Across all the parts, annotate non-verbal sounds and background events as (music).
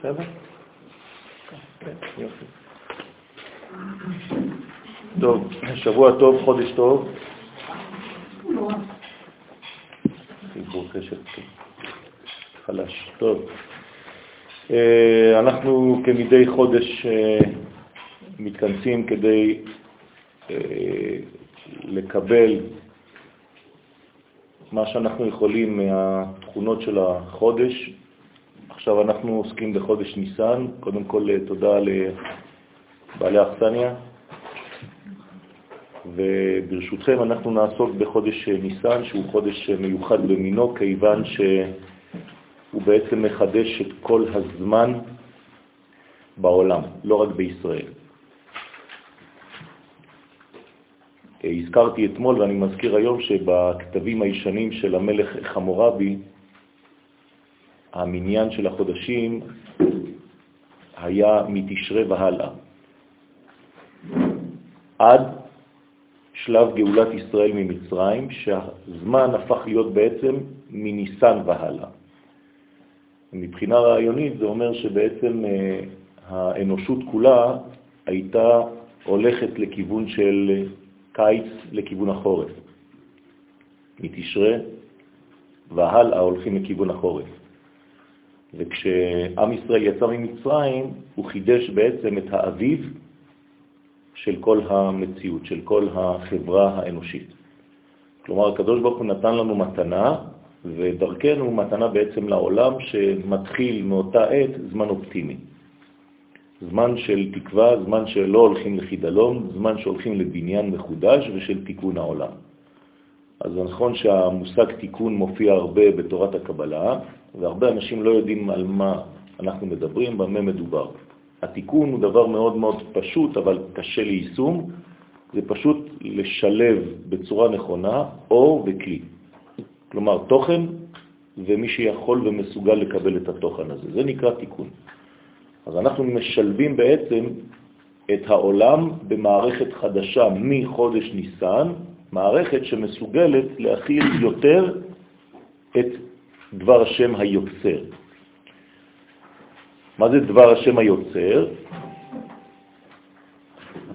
בסדר? כן, יופי. טוב, שבוע טוב, חודש טוב. חיבור קשר חלש. טוב. אה, אנחנו כמדי חודש אה, מתכנסים כדי אה, לקבל מה שאנחנו יכולים מהתכונות של החודש. עכשיו אנחנו עוסקים בחודש ניסן. קודם כל תודה לבעלי אכסניה. וברשותכם אנחנו נעסוק בחודש ניסן, שהוא חודש מיוחד במינו, כיוון שהוא בעצם מחדש את כל הזמן בעולם, לא רק בישראל. הזכרתי אתמול ואני מזכיר היום שבכתבים הישנים של המלך חמורבי, המניין של החודשים היה מתשרה והלאה. עד שלב גאולת ישראל ממצרים, שהזמן הפך להיות בעצם מניסן והלאה. מבחינה רעיונית זה אומר שבעצם אה, האנושות כולה הייתה הולכת לכיוון של קיץ לכיוון החורף. מתשרה והלאה הולכים לכיוון החורף. וכשעם ישראל יצא ממצרים, הוא חידש בעצם את האביב של כל המציאות, של כל החברה האנושית. כלומר, הקדוש ברוך הוא נתן לנו מתנה, ודרכנו מתנה בעצם לעולם שמתחיל מאותה עת זמן אופטימי. זמן של תקווה, זמן שלא הולכים לחידלון, זמן שהולכים לבניין מחודש ושל תיקון העולם. אז נכון שהמושג תיקון מופיע הרבה בתורת הקבלה, והרבה אנשים לא יודעים על מה אנחנו מדברים, במה מדובר. התיקון הוא דבר מאוד מאוד פשוט, אבל קשה ליישום. זה פשוט לשלב בצורה נכונה אור וכלי. כלומר, תוכן ומי שיכול ומסוגל לקבל את התוכן הזה. זה נקרא תיקון. אז אנחנו משלבים בעצם את העולם במערכת חדשה מחודש ניסן, מערכת שמסוגלת להכיל יותר את דבר השם היוצר. מה זה דבר השם היוצר?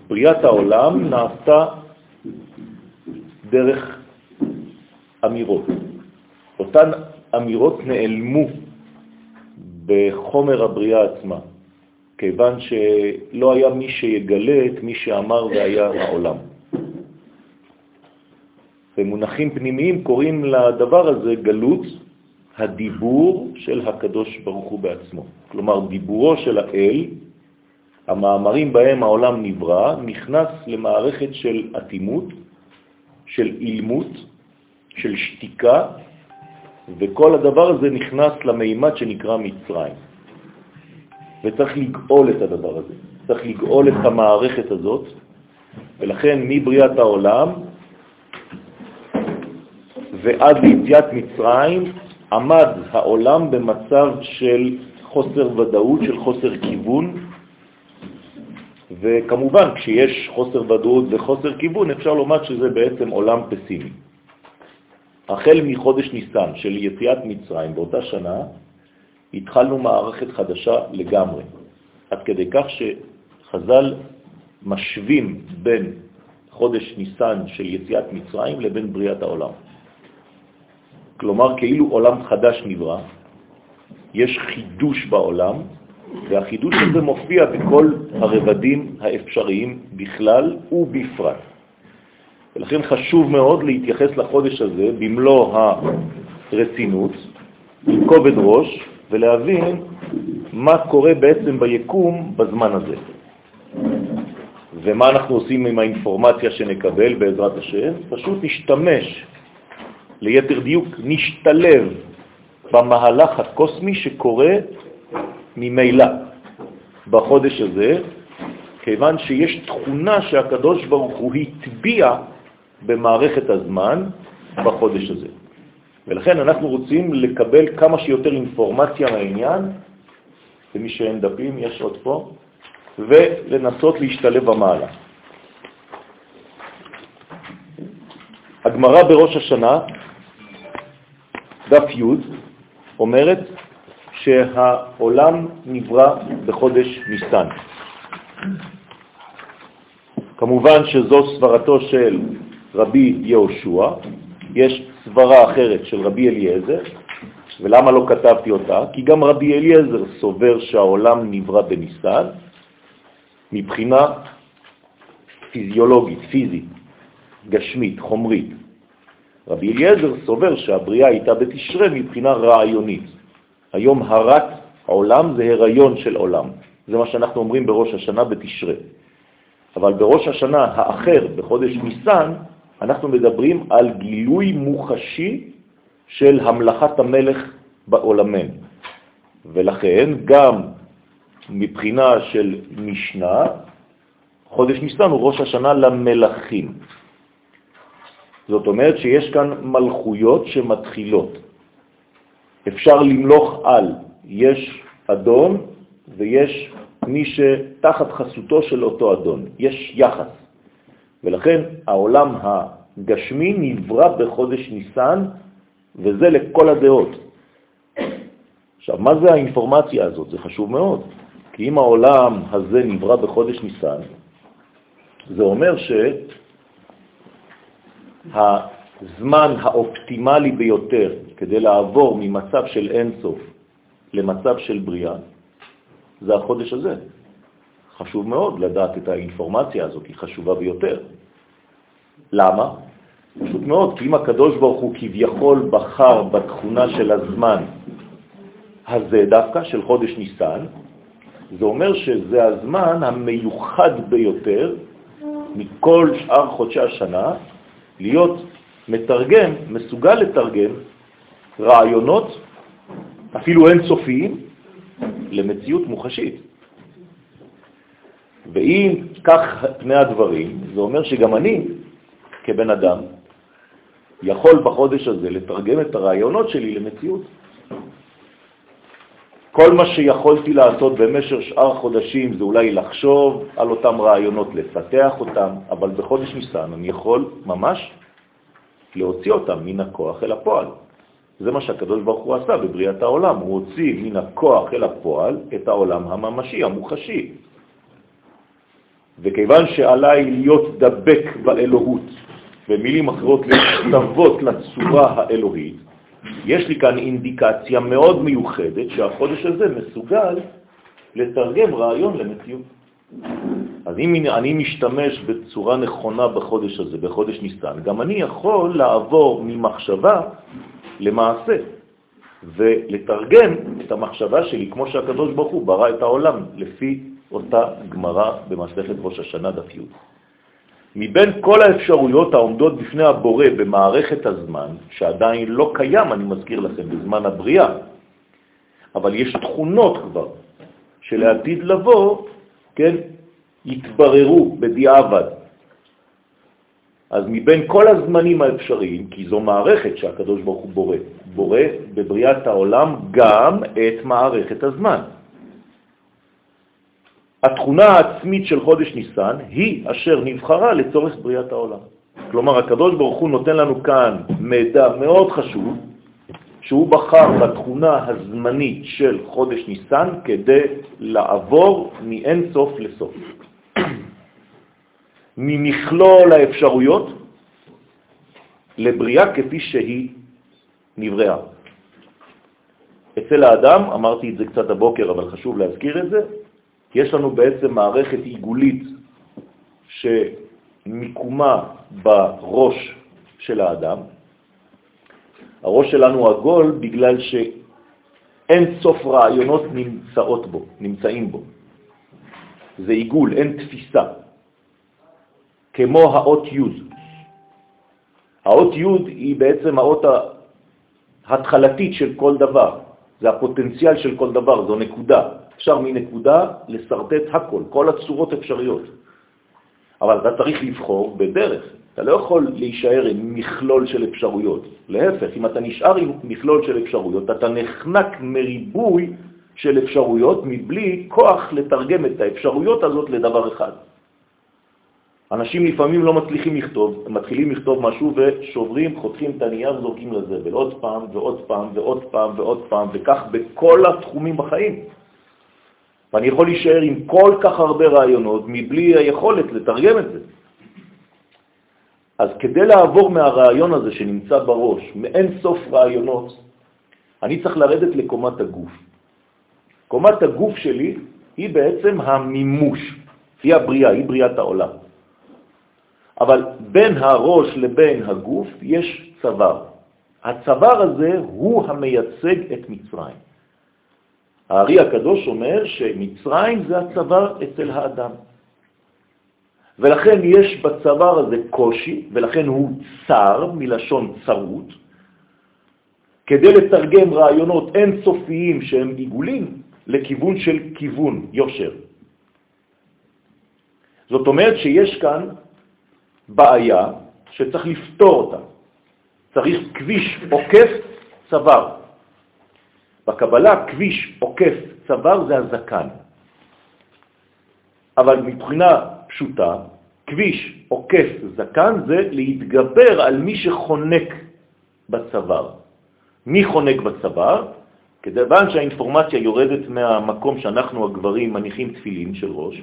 בריאת העולם נעשתה דרך אמירות. אותן אמירות נעלמו בחומר הבריאה עצמה, כיוון שלא היה מי שיגלה את מי שאמר והיה העולם. במונחים פנימיים קוראים לדבר הזה גלות הדיבור של הקדוש ברוך הוא בעצמו. כלומר, דיבורו של האל, המאמרים בהם העולם נברא, נכנס למערכת של אטימות, של אילמות, של שתיקה, וכל הדבר הזה נכנס למימד שנקרא מצרים. וצריך לגאול את הדבר הזה, צריך לגאול את המערכת הזאת, ולכן מבריאת העולם ועד ליציאת מצרים עמד העולם במצב של חוסר ודאות, של חוסר כיוון, וכמובן כשיש חוסר ודאות וחוסר כיוון אפשר לומר שזה בעצם עולם פסימי. החל מחודש ניסן של יציאת מצרים באותה שנה, התחלנו מערכת חדשה לגמרי, עד כדי כך שחז"ל משווים בין חודש ניסן של יציאת מצרים לבין בריאת העולם. כלומר כאילו עולם חדש נברא, יש חידוש בעולם, והחידוש הזה מופיע בכל הרבדים האפשריים בכלל ובפרט. ולכן חשוב מאוד להתייחס לחודש הזה במלוא הרצינות, עם כובד ראש, ולהבין מה קורה בעצם ביקום בזמן הזה. ומה אנחנו עושים עם האינפורמציה שנקבל בעזרת השם? פשוט נשתמש ליתר דיוק נשתלב במהלך הקוסמי שקורה ממילא בחודש הזה, כיוון שיש תכונה שהקדוש ברוך הוא הטביע במערכת הזמן בחודש הזה. ולכן אנחנו רוצים לקבל כמה שיותר אינפורמציה מהעניין, למי שאין דפים, יש עוד פה, ולנסות להשתלב במעלה. הגמרא בראש השנה דף י' אומרת שהעולם נברא בחודש ניסן. כמובן שזו סברתו של רבי יהושע, יש סברה אחרת של רבי אליעזר, ולמה לא כתבתי אותה? כי גם רבי אליעזר סובר שהעולם נברא בניסן מבחינה פיזיולוגית, פיזית, גשמית, חומרית. רבי אליעזר סובר שהבריאה הייתה בתשרה מבחינה רעיונית. היום הרת העולם זה הריון של עולם. זה מה שאנחנו אומרים בראש השנה בתשרה. אבל בראש השנה האחר, בחודש ניסן, אנחנו מדברים על גילוי מוחשי של המלכת המלך בעולמנו. ולכן גם מבחינה של משנה, חודש ניסן הוא ראש השנה למלכים. זאת אומרת שיש כאן מלכויות שמתחילות. אפשר למלוך על, יש אדון ויש מי שתחת חסותו של אותו אדון, יש יחס. ולכן העולם הגשמי נברא בחודש ניסן, וזה לכל הדעות. עכשיו, מה זה האינפורמציה הזאת? זה חשוב מאוד. כי אם העולם הזה נברא בחודש ניסן, זה אומר שהזמן האופטימלי ביותר כדי לעבור ממצב של אינסוף למצב של בריאה, זה החודש הזה. חשוב מאוד לדעת את האינפורמציה הזאת, היא חשובה ביותר. למה? פשוט מאוד, כי אם הקדוש ברוך הוא כביכול בחר בתכונה של הזמן הזה דווקא, של חודש ניסן, זה אומר שזה הזמן המיוחד ביותר מכל שאר חודשי השנה להיות מתרגם, מסוגל לתרגם רעיונות, אפילו אינסופיים, למציאות מוחשית. ואם כך פני הדברים, זה אומר שגם אני, כבן אדם, יכול בחודש הזה לתרגם את הרעיונות שלי למציאות. כל מה שיכולתי לעשות במשך שאר חודשים זה אולי לחשוב על אותם רעיונות, לפתח אותם, אבל בחודש ניסן אני יכול ממש להוציא אותם מן הכוח אל הפועל. זה מה שהקדוש ברוך הוא עשה בבריאת העולם, הוא הוציא מן הכוח אל הפועל את העולם הממשי, המוחשי. וכיוון שעליי להיות דבק באלוהות, במילים אחרות להשתוות לצורה האלוהית, יש לי כאן אינדיקציה מאוד מיוחדת שהחודש הזה מסוגל לתרגם רעיון למציאות. אז אם אני משתמש בצורה נכונה בחודש הזה, בחודש ניסן, גם אני יכול לעבור ממחשבה למעשה ולתרגם את המחשבה שלי כמו שהקדוש ברוך הוא ברא את העולם לפי אותה גמרא במסכת ראש השנה דף י'. מבין כל האפשרויות העומדות בפני הבורא במערכת הזמן, שעדיין לא קיים, אני מזכיר לכם, בזמן הבריאה, אבל יש תכונות כבר שלעתיד לבוא, כן, יתבררו בדיעבד. אז מבין כל הזמנים האפשריים, כי זו מערכת שהקדוש ברוך הוא בורא, בורא בבריאת העולם גם את מערכת הזמן. התכונה העצמית של חודש ניסן היא אשר נבחרה לצורך בריאת העולם. כלומר, הקדוש ברוך הוא נותן לנו כאן מידע מאוד חשוב, שהוא בחר בתכונה הזמנית של חודש ניסן כדי לעבור מאין סוף לסוף. (clears throat) ממכלול האפשרויות לבריאה כפי שהיא נבראה. אצל האדם, אמרתי את זה קצת הבוקר, אבל חשוב להזכיר את זה, יש לנו בעצם מערכת עיגולית שמיקומה בראש של האדם. הראש שלנו עגול בגלל שאין סוף רעיונות נמצאות בו, נמצאים בו. זה עיגול, אין תפיסה. כמו האות י'. האות י' היא בעצם האות ההתחלתית של כל דבר, זה הפוטנציאל של כל דבר, זו נקודה. אפשר מנקודה לסרטט הכל, כל הצורות אפשריות. אבל אתה צריך לבחור בדרך. אתה לא יכול להישאר עם מכלול של אפשרויות. להפך, אם אתה נשאר עם מכלול של אפשרויות, אתה נחנק מריבוי של אפשרויות מבלי כוח לתרגם את האפשרויות הזאת לדבר אחד. אנשים לפעמים לא מצליחים לכתוב, הם מתחילים לכתוב משהו ושוברים, חותכים את הנייר, זורקים לזבל עוד פעם ועוד פעם ועוד פעם ועוד פעם, וכך בכל התחומים בחיים. ואני יכול להישאר עם כל כך הרבה רעיונות מבלי היכולת לתרגם את זה. אז כדי לעבור מהרעיון הזה שנמצא בראש, מאין סוף רעיונות, אני צריך לרדת לקומת הגוף. קומת הגוף שלי היא בעצם המימוש, היא הבריאה, היא בריאת העולם. אבל בין הראש לבין הגוף יש צוואר. הצוואר הזה הוא המייצג את מצרים. הארי הקדוש אומר שמצרים זה הצוואר אצל האדם. ולכן יש בצוואר הזה קושי, ולכן הוא צר, מלשון צרות, כדי לתרגם רעיונות אינסופיים שהם עיגולים לכיוון של כיוון, יושר. זאת אומרת שיש כאן בעיה שצריך לפתור אותה. צריך כביש עוקף צוואר. בקבלה כביש עוקף צוואר זה הזקן. אבל מבחינה פשוטה, כביש עוקף זקן זה להתגבר על מי שחונק בצוואר. מי חונק בצוואר? כיוון שהאינפורמציה יורדת מהמקום שאנחנו הגברים מניחים תפילין של ראש,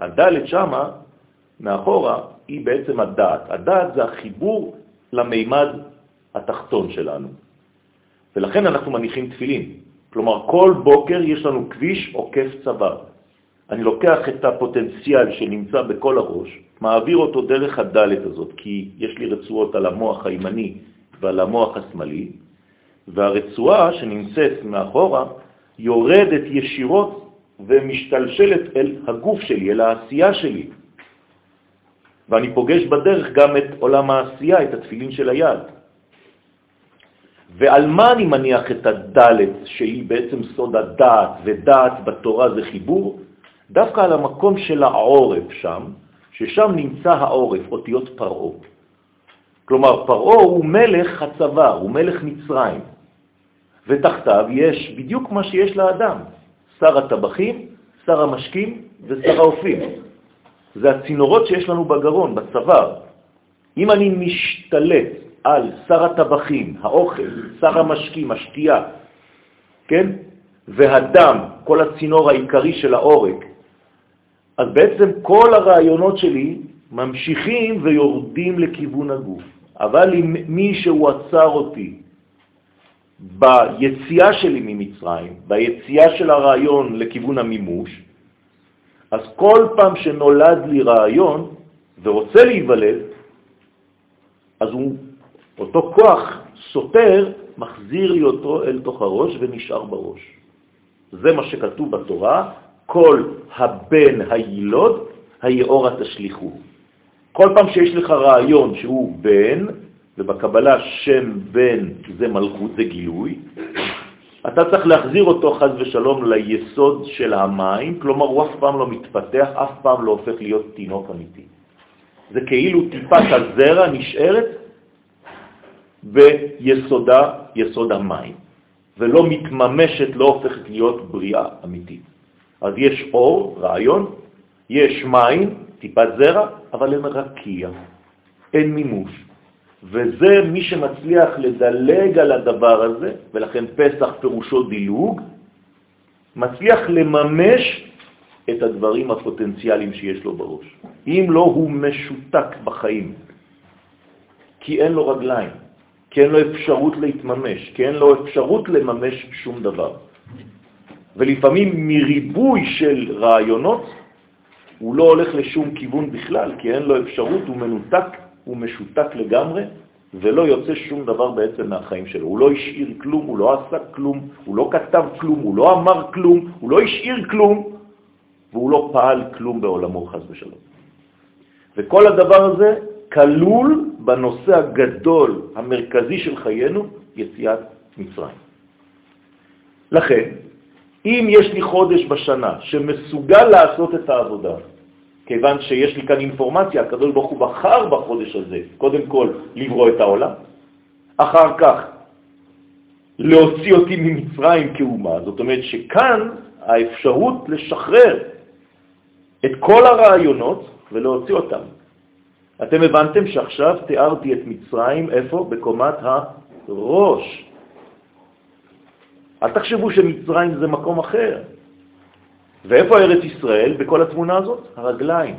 הדלת שמה, מאחורה, היא בעצם הדעת. הדעת זה החיבור למימד התחתון שלנו. ולכן אנחנו מניחים תפילין. כלומר, כל בוקר יש לנו כביש עוקף צוואר. אני לוקח את הפוטנציאל שנמצא בכל הראש, מעביר אותו דרך הדלת הזאת, כי יש לי רצועות על המוח הימני ועל המוח השמאלי, והרצועה שנמצאת מאחורה יורדת ישירות ומשתלשלת אל הגוף שלי, אל העשייה שלי. ואני פוגש בדרך גם את עולם העשייה, את התפילין של היד. ועל מה אני מניח את הדלת, שהיא בעצם סוד הדעת, ודעת בתורה זה חיבור? דווקא על המקום של העורף שם, ששם נמצא העורף, אותיות פרעה. כלומר, פרעה הוא מלך הצבא, הוא מלך מצרים, ותחתיו יש בדיוק מה שיש לאדם, שר הטבחים, שר המשקים ושר האופים. זה הצינורות שיש לנו בגרון, בצוואר. אם אני משתלט על שר הטבחים, האוכל, שר המשקים, השתייה, כן? והדם, כל הצינור העיקרי של העורק, אז בעצם כל הרעיונות שלי ממשיכים ויורדים לכיוון הגוף. אבל אם מישהו עצר אותי ביציאה שלי ממצרים, ביציאה של הרעיון לכיוון המימוש, אז כל פעם שנולד לי רעיון ורוצה להיוולד, אז הוא, אותו כוח סותר, מחזיר לי אותו אל תוך הראש ונשאר בראש. זה מה שכתוב בתורה, כל הבן הילוד, היאורה תשליחו. כל פעם שיש לך רעיון שהוא בן, ובקבלה שם בן זה מלכות, זה גילוי, אתה צריך להחזיר אותו חז ושלום ליסוד של המים, כלומר הוא אף פעם לא מתפתח, אף פעם לא הופך להיות תינוק אמיתי. זה כאילו טיפת הזרע נשארת ביסודה, יסוד המים, ולא מתממשת, לא הופכת להיות בריאה אמיתית. אז יש אור, רעיון, יש מים, טיפת זרע, אבל אין רקיע, אין מימוש. וזה מי שמצליח לדלג על הדבר הזה, ולכן פסח פירושו דילוג, מצליח לממש את הדברים הפוטנציאליים שיש לו בראש. אם לא, הוא משותק בחיים, כי אין לו רגליים, כי אין לו אפשרות להתממש, כי אין לו אפשרות לממש שום דבר. ולפעמים מריבוי של רעיונות הוא לא הולך לשום כיוון בכלל, כי אין לו אפשרות, הוא מנותק, הוא משותק לגמרי, ולא יוצא שום דבר בעצם מהחיים שלו. הוא לא השאיר כלום, הוא לא עשה כלום, הוא לא כתב כלום, הוא לא אמר כלום, הוא לא השאיר כלום, והוא לא פעל כלום בעולמו חס ושלום. וכל הדבר הזה כלול בנושא הגדול, המרכזי של חיינו, יציאת מצרים. לכן, אם יש לי חודש בשנה שמסוגל לעשות את העבודה, כיוון שיש לי כאן אינפורמציה, הקדוש ברוך הוא בחר בחודש הזה, קודם כל לברוא את העולם, אחר כך להוציא אותי ממצרים כאומה, זאת אומרת שכאן האפשרות לשחרר את כל הרעיונות ולהוציא אותם. אתם הבנתם שעכשיו תיארתי את מצרים, איפה? בקומת הראש. אל תחשבו שמצרים זה מקום אחר. ואיפה ארץ ישראל בכל התמונה הזאת? הרגליים,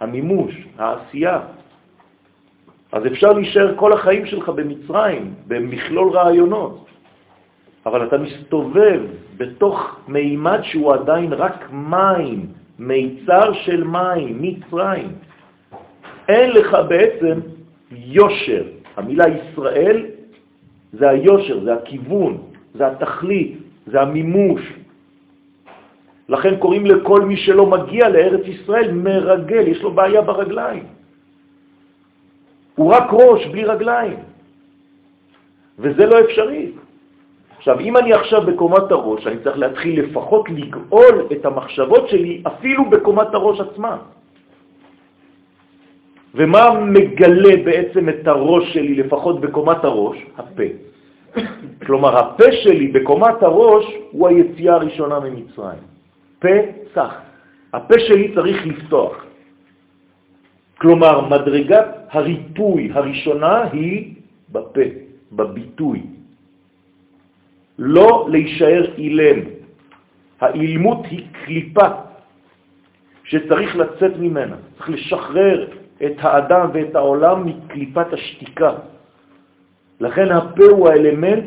המימוש, העשייה. אז אפשר להישאר כל החיים שלך במצרים, במכלול רעיונות, אבל אתה מסתובב בתוך מימד שהוא עדיין רק מים, מיצר של מים, מצרים. אין לך בעצם יושר. המילה ישראל זה היושר, זה הכיוון, זה התכלית, זה המימוש. לכן קוראים לכל מי שלא מגיע לארץ ישראל מרגל, יש לו בעיה ברגליים. הוא רק ראש, בלי רגליים. וזה לא אפשרי. עכשיו, אם אני עכשיו בקומת הראש, אני צריך להתחיל לפחות לגאול את המחשבות שלי אפילו בקומת הראש עצמה. ומה מגלה בעצם את הראש שלי, לפחות בקומת הראש? הפה. (coughs) כלומר, הפה שלי בקומת הראש הוא היציאה הראשונה ממצרים. פה צח. הפה שלי צריך לפתוח. כלומר, מדרגת הריפוי הראשונה היא בפה, בביטוי. לא להישאר אילם. האילמות היא קליפה שצריך לצאת ממנה, צריך לשחרר את האדם ואת העולם מקליפת השתיקה. לכן הפה הוא האלמנט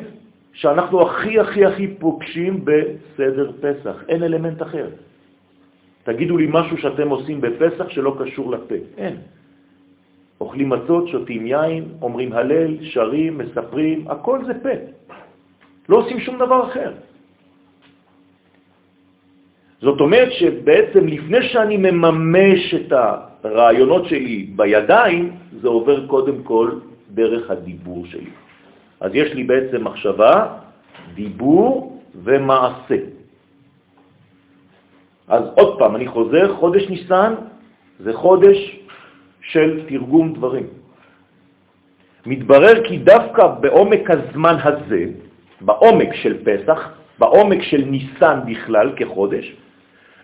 שאנחנו הכי הכי הכי פוגשים בסדר פסח, אין אלמנט אחר. תגידו לי משהו שאתם עושים בפסח שלא קשור לפה, אין. אוכלים מצות, שותים יין, אומרים הלל, שרים, מספרים, הכל זה פה. לא עושים שום דבר אחר. זאת אומרת שבעצם לפני שאני מממש את הרעיונות שלי בידיים, זה עובר קודם כל דרך הדיבור שלי. אז יש לי בעצם מחשבה, דיבור ומעשה. אז עוד פעם, אני חוזר, חודש ניסן זה חודש של תרגום דברים. מתברר כי דווקא בעומק הזמן הזה, בעומק של פסח, בעומק של ניסן בכלל כחודש,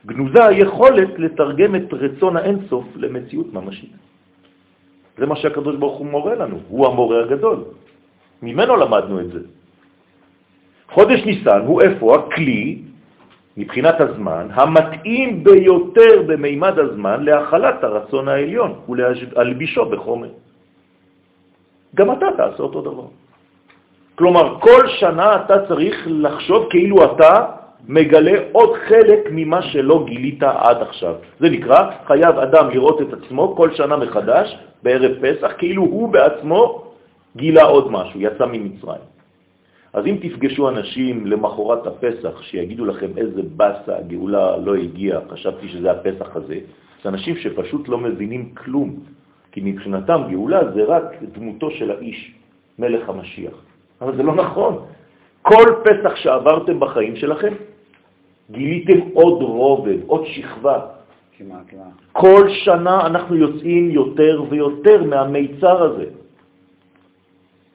גנוזה היכולת לתרגם את רצון האינסוף למציאות ממשית. זה מה שהקדוש ברוך הוא מורה לנו, הוא המורה הגדול. ממנו למדנו את זה. חודש ניסן הוא איפה הכלי, מבחינת הזמן, המתאים ביותר במימד הזמן להחלת הרצון העליון ולהלבישו בחומר. גם אתה תעשה אותו דבר. כלומר, כל שנה אתה צריך לחשוב כאילו אתה מגלה עוד חלק ממה שלא גילית עד עכשיו. זה נקרא, חייב אדם לראות את עצמו כל שנה מחדש, בערב פסח, כאילו הוא בעצמו גילה עוד משהו, יצא ממצרים. אז אם תפגשו אנשים למחרת הפסח שיגידו לכם איזה בסה, הגאולה לא הגיעה, חשבתי שזה הפסח הזה, זה אנשים שפשוט לא מבינים כלום, כי מבחינתם גאולה זה רק דמותו של האיש, מלך המשיח. אבל זה לא נכון. כל פסח שעברתם בחיים שלכם, גיליתם עוד רובד, עוד שכבה. כל שנה אנחנו יוצאים יותר ויותר מהמיצר הזה.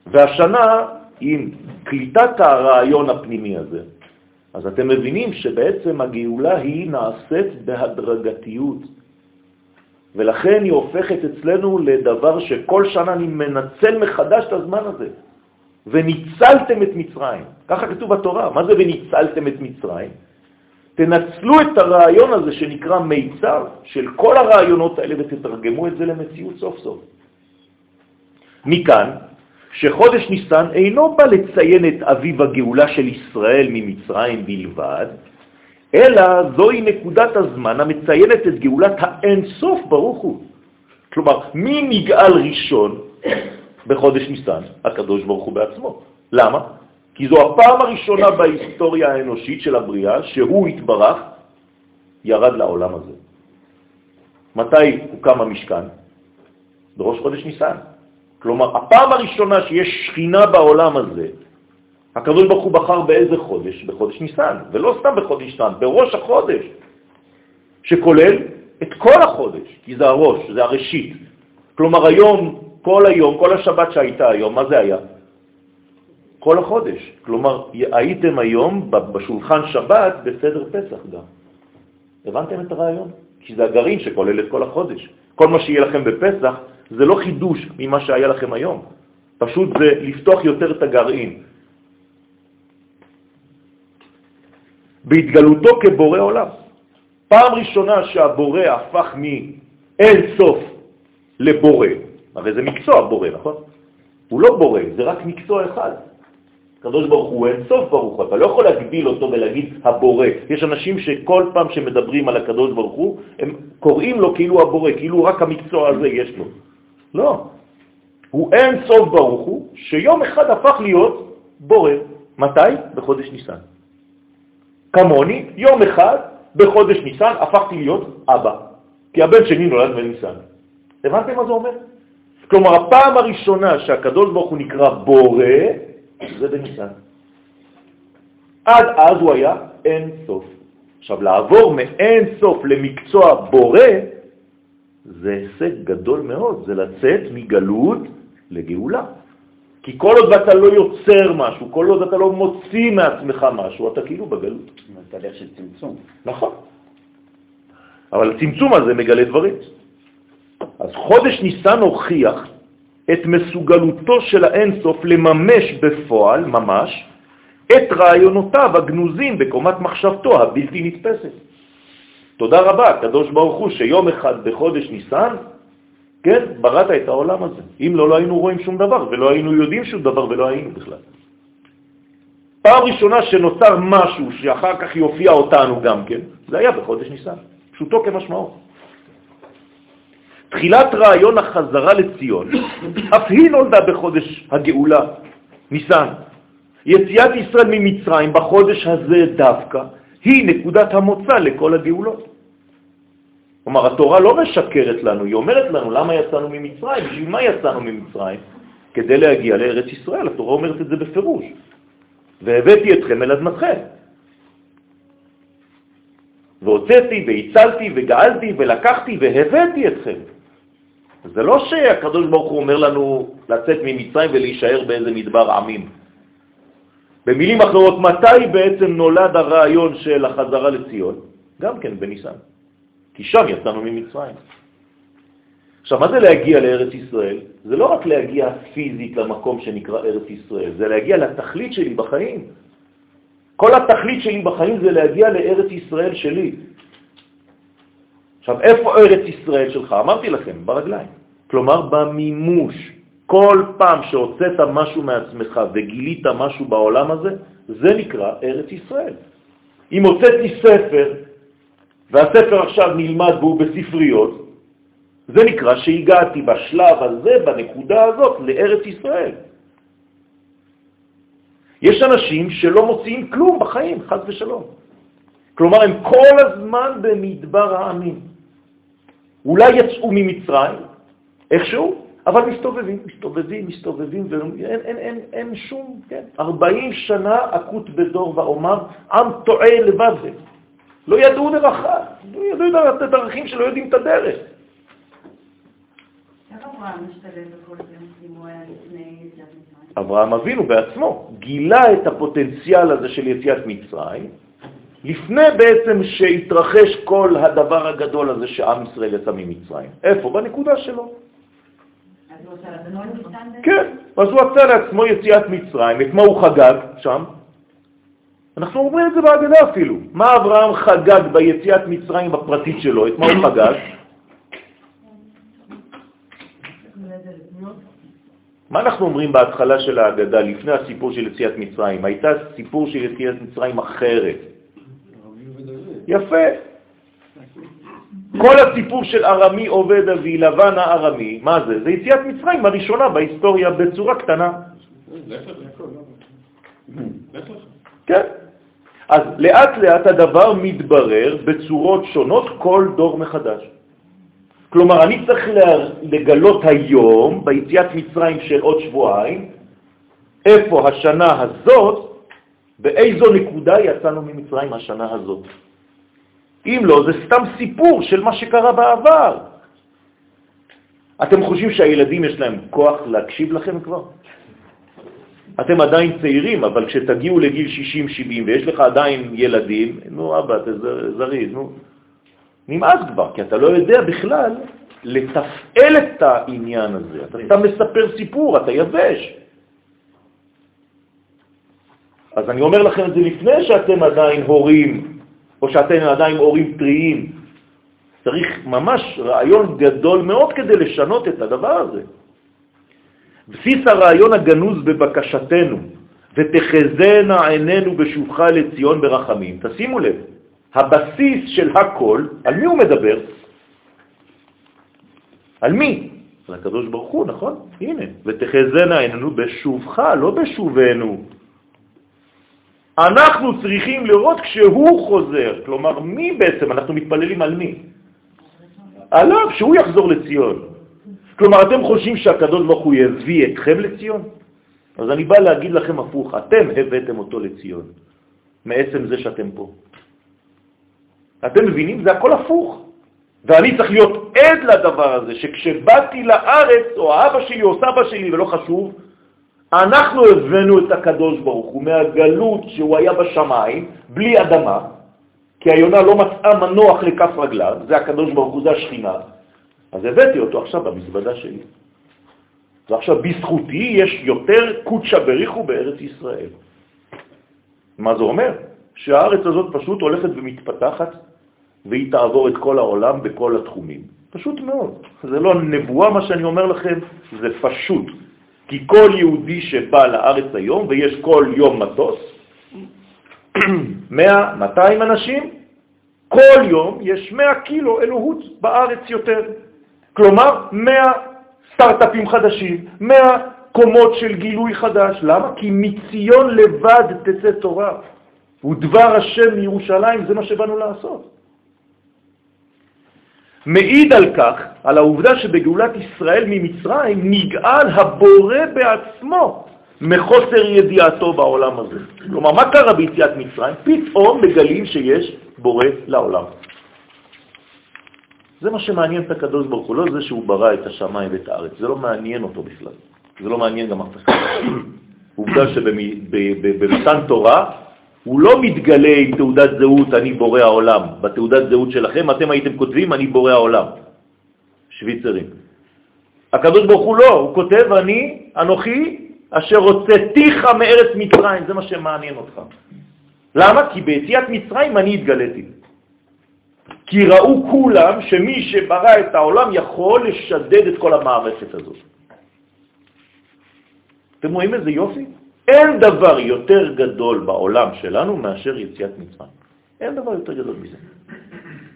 והשנה, עם קליטת הרעיון הפנימי הזה, אז אתם מבינים שבעצם הגאולה היא נעשית בהדרגתיות. ולכן היא הופכת אצלנו לדבר שכל שנה אני מנצל מחדש את הזמן הזה. וניצלתם את מצרים. ככה כתוב בתורה. מה זה וניצלתם את מצרים? תנצלו את הרעיון הזה שנקרא מיצר של כל הרעיונות האלה ותתרגמו את זה למציאות סוף סוף. מכאן שחודש ניסן אינו בא לציין את אביב הגאולה של ישראל ממצרים בלבד, אלא זוהי נקודת הזמן המציינת את גאולת האינסוף ברוך הוא. כלומר, מי נגאל ראשון בחודש ניסן? הקדוש ברוך הוא בעצמו. למה? כי זו הפעם הראשונה בהיסטוריה האנושית של הבריאה שהוא התברך, ירד לעולם הזה. מתי הוקם המשכן? בראש חודש ניסן. כלומר, הפעם הראשונה שיש שכינה בעולם הזה, הקדוש ברוך הוא בחר באיזה חודש? בחודש ניסן, ולא סתם בחודש ניסן, בראש החודש, שכולל את כל החודש, כי זה הראש, זה הראשית. כלומר, היום, כל היום, כל השבת שהייתה היום, מה זה היה? כל החודש. כלומר, הייתם היום בשולחן שבת בסדר פסח גם. הבנתם את הרעיון? כי זה הגרעין שכולל את כל החודש. כל מה שיהיה לכם בפסח זה לא חידוש ממה שהיה לכם היום, פשוט זה לפתוח יותר את הגרעין. בהתגלותו כבורא עולם. פעם ראשונה שהבורא הפך מאין סוף לבורא, הרי זה מקצוע בורא, נכון? הוא לא בורא, זה רק מקצוע אחד. הקדוש ברוך הוא אין סוף ברוך הוא, אתה לא יכול להגביל אותו ולהגיד הבורא. יש אנשים שכל פעם שמדברים על הקדוש ברוך הוא, הם קוראים לו כאילו הבורא, כאילו רק המקצוע הזה יש לו. לא. הוא אין סוף ברוך הוא, שיום אחד הפך להיות בורא. מתי? בחודש ניסן. כמוני, יום אחד בחודש ניסן הפכתי להיות אבא, כי הבן שני נולד בניסן. הבנתם מה זה אומר? כלומר, הפעם הראשונה שהקדוש ברוך הוא נקרא בורא, זה בניסן. עד אז הוא היה אין סוף. עכשיו, לעבור מאין סוף למקצוע בורא, זה הישג גדול מאוד, זה לצאת מגלות לגאולה. כי כל עוד אתה לא יוצר משהו, כל עוד אתה לא מוציא מעצמך משהו, אתה כאילו בגלות. זה תהליך של צמצום. נכון. אבל הצמצום הזה מגלה דברים. אז חודש ניסן הוכיח את מסוגלותו של האינסוף לממש בפועל, ממש, את רעיונותיו הגנוזים בקומת מחשבתו הבלתי נתפסת. תודה רבה, קדוש ברוך הוא, שיום אחד בחודש ניסן, כן, בראת את העולם הזה. אם לא, לא היינו רואים שום דבר, ולא היינו יודעים שום דבר, ולא היינו בכלל. פעם ראשונה שנוצר משהו שאחר כך יופיע אותנו גם כן, זה היה בחודש ניסן, פשוטו כמשמעו. תחילת רעיון החזרה לציון, אף היא נולדה בחודש הגאולה, ניסן. יציאת ישראל ממצרים בחודש הזה דווקא, היא נקודת המוצא לכל הגאולות. כלומר, התורה לא משקרת לנו, היא אומרת לנו למה יצאנו ממצרים, בשביל מה יצאנו ממצרים? כדי להגיע לארץ ישראל, התורה אומרת את זה בפירוש. והבאתי אתכם אל אדמתכם. והוצאתי והצלתי וגאלתי ולקחתי והבאתי אתכם. זה לא שהקדוש ברוך הוא אומר לנו לצאת ממצרים ולהישאר באיזה מדבר עמים. במילים אחרות, מתי בעצם נולד הרעיון של החזרה לציון? גם כן בניסן. כי שם יצאנו ממצרים. עכשיו, מה זה להגיע לארץ ישראל? זה לא רק להגיע פיזית למקום שנקרא ארץ ישראל, זה להגיע לתכלית שלי בחיים. כל התכלית שלי בחיים זה להגיע לארץ ישראל שלי. עכשיו, איפה ארץ ישראל שלך? אמרתי לכם, ברגליים. כלומר, במימוש. כל פעם שהוצאת משהו מעצמך וגילית משהו בעולם הזה, זה נקרא ארץ ישראל. אם הוצאתי ספר, והספר עכשיו נלמד והוא בספריות, זה נקרא שהגעתי בשלב הזה, בנקודה הזאת, לארץ ישראל. יש אנשים שלא מוציאים כלום בחיים, חז ושלום. כלומר, הם כל הזמן במדבר העמים. אולי יצאו ממצרים, איכשהו, אבל מסתובבים, מסתובבים, מסתובבים, ואין אין, אין, אין שום, כן, 40 שנה עקות בדור ואומר, עם טועה לבד זה. לא ידעו דרכה, לא ידעו את הדרכים שלא יודעים את הדרך. אברהם אבינו בעצמו גילה את הפוטנציאל הזה של יציאת מצרים, לפני בעצם שהתרחש כל הדבר הגדול הזה שעם ישראל יצא ממצרים. איפה? בנקודה שלו. כן, אז הוא עשה לעצמו יציאת מצרים. את מה הוא חגג שם? אנחנו אומרים את זה בהגדה אפילו. מה אברהם חגג ביציאת מצרים בפרטית שלו? את מה הוא חגג? מה אנחנו אומרים בהתחלה של ההגדה, לפני הסיפור של יציאת מצרים? הייתה סיפור של יציאת מצרים אחרת. יפה. כל הסיפור של ארמי עובד אבי, לבן הארמי, מה זה? זה יציאת מצרים הראשונה בהיסטוריה בצורה קטנה. כן. אז לאט לאט הדבר מתברר בצורות שונות כל דור מחדש. כלומר, אני צריך לגלות היום, ביציאת מצרים של עוד שבועיים, איפה השנה הזאת, באיזו נקודה יצאנו ממצרים השנה הזאת. אם לא, זה סתם סיפור של מה שקרה בעבר. אתם חושבים שהילדים יש להם כוח להקשיב לכם כבר? אתם עדיין צעירים, אבל כשתגיעו לגיל 60-70 ויש לך עדיין ילדים, נו אבא, אתה זריז, נו. נמאס כבר, כי אתה לא יודע בכלל לתפעל את העניין הזה. אתה, אתה מספר סיפור, אתה יבש. אז אני אומר לכם את זה לפני שאתם עדיין הורים, או שאתם עדיין הורים טריים. צריך ממש רעיון גדול מאוד כדי לשנות את הדבר הזה. בסיס הרעיון הגנוז בבקשתנו, ותחזנה עינינו בשובך לציון ברחמים. תשימו לב, הבסיס של הכל, על מי הוא מדבר? על מי? על הקדוש ברוך הוא, נכון? הנה, ותחזנה עינינו בשובך, לא בשובנו. אנחנו צריכים לראות כשהוא חוזר. כלומר, מי בעצם? אנחנו מתפללים על מי? עליו, שהוא יחזור לציון. כלומר, אתם חושבים שהקדוש ברוך הוא יביא אתכם לציון? אז אני בא להגיד לכם הפוך, אתם הבאתם אותו לציון, מעצם זה שאתם פה. אתם מבינים? זה הכל הפוך. ואני צריך להיות עד לדבר הזה, שכשבאתי לארץ, או האבא שלי או סבא שלי, ולא חשוב, אנחנו הבאנו את הקדוש ברוך הוא מהגלות שהוא היה בשמיים, בלי אדמה, כי היונה לא מצאה מנוח לכף רגליו, זה הקדוש ברוך הוא, זה השכינה, אז הבאתי אותו עכשיו במזוודה שלי. ועכשיו בזכותי יש יותר קודשא בריחו בארץ ישראל. מה זה אומר? שהארץ הזאת פשוט הולכת ומתפתחת, והיא תעבור את כל העולם בכל התחומים. פשוט מאוד. זה לא נבואה מה שאני אומר לכם, זה פשוט. כי כל יהודי שבא לארץ היום, ויש כל יום מטוס, (clears throat) 100, 200 אנשים, כל יום יש 100 קילו אלוהות בארץ יותר. כלומר, 100 סטארט-אפים חדשים, 100 קומות של גילוי חדש. למה? כי מציון לבד תצא תורה. ודבר השם מירושלים, זה מה שבאנו לעשות. מעיד על כך, על העובדה שבגאולת ישראל ממצרים נגאל הבורא בעצמו מחוסר ידיעתו בעולם הזה. כלומר, מה קרה ביציאת מצרים? פתאום מגלים שיש בורא לעולם. זה מה שמעניין את הקדוש ברוך הוא, לא זה שהוא ברא את השמיים ואת הארץ, זה לא מעניין אותו בכלל, זה לא מעניין גם אף אחד. (clears throat) עובדה שבמתן תורה הוא לא מתגלה עם תעודת זהות, אני בורא העולם. בתעודת זהות שלכם אתם הייתם כותבים, אני בורא העולם. שוויצרים. הקדוש ברוך הוא לא, הוא כותב, אני, אנוכי, אשר הוצאתיך מארץ מצרים, זה מה שמעניין אותך. למה? כי ביציאת מצרים אני התגליתי. כי ראו כולם שמי שברא את העולם יכול לשדד את כל המערכת הזאת. אתם רואים איזה יופי? אין דבר יותר גדול בעולם שלנו מאשר יציאת מצרים. אין דבר יותר גדול מזה.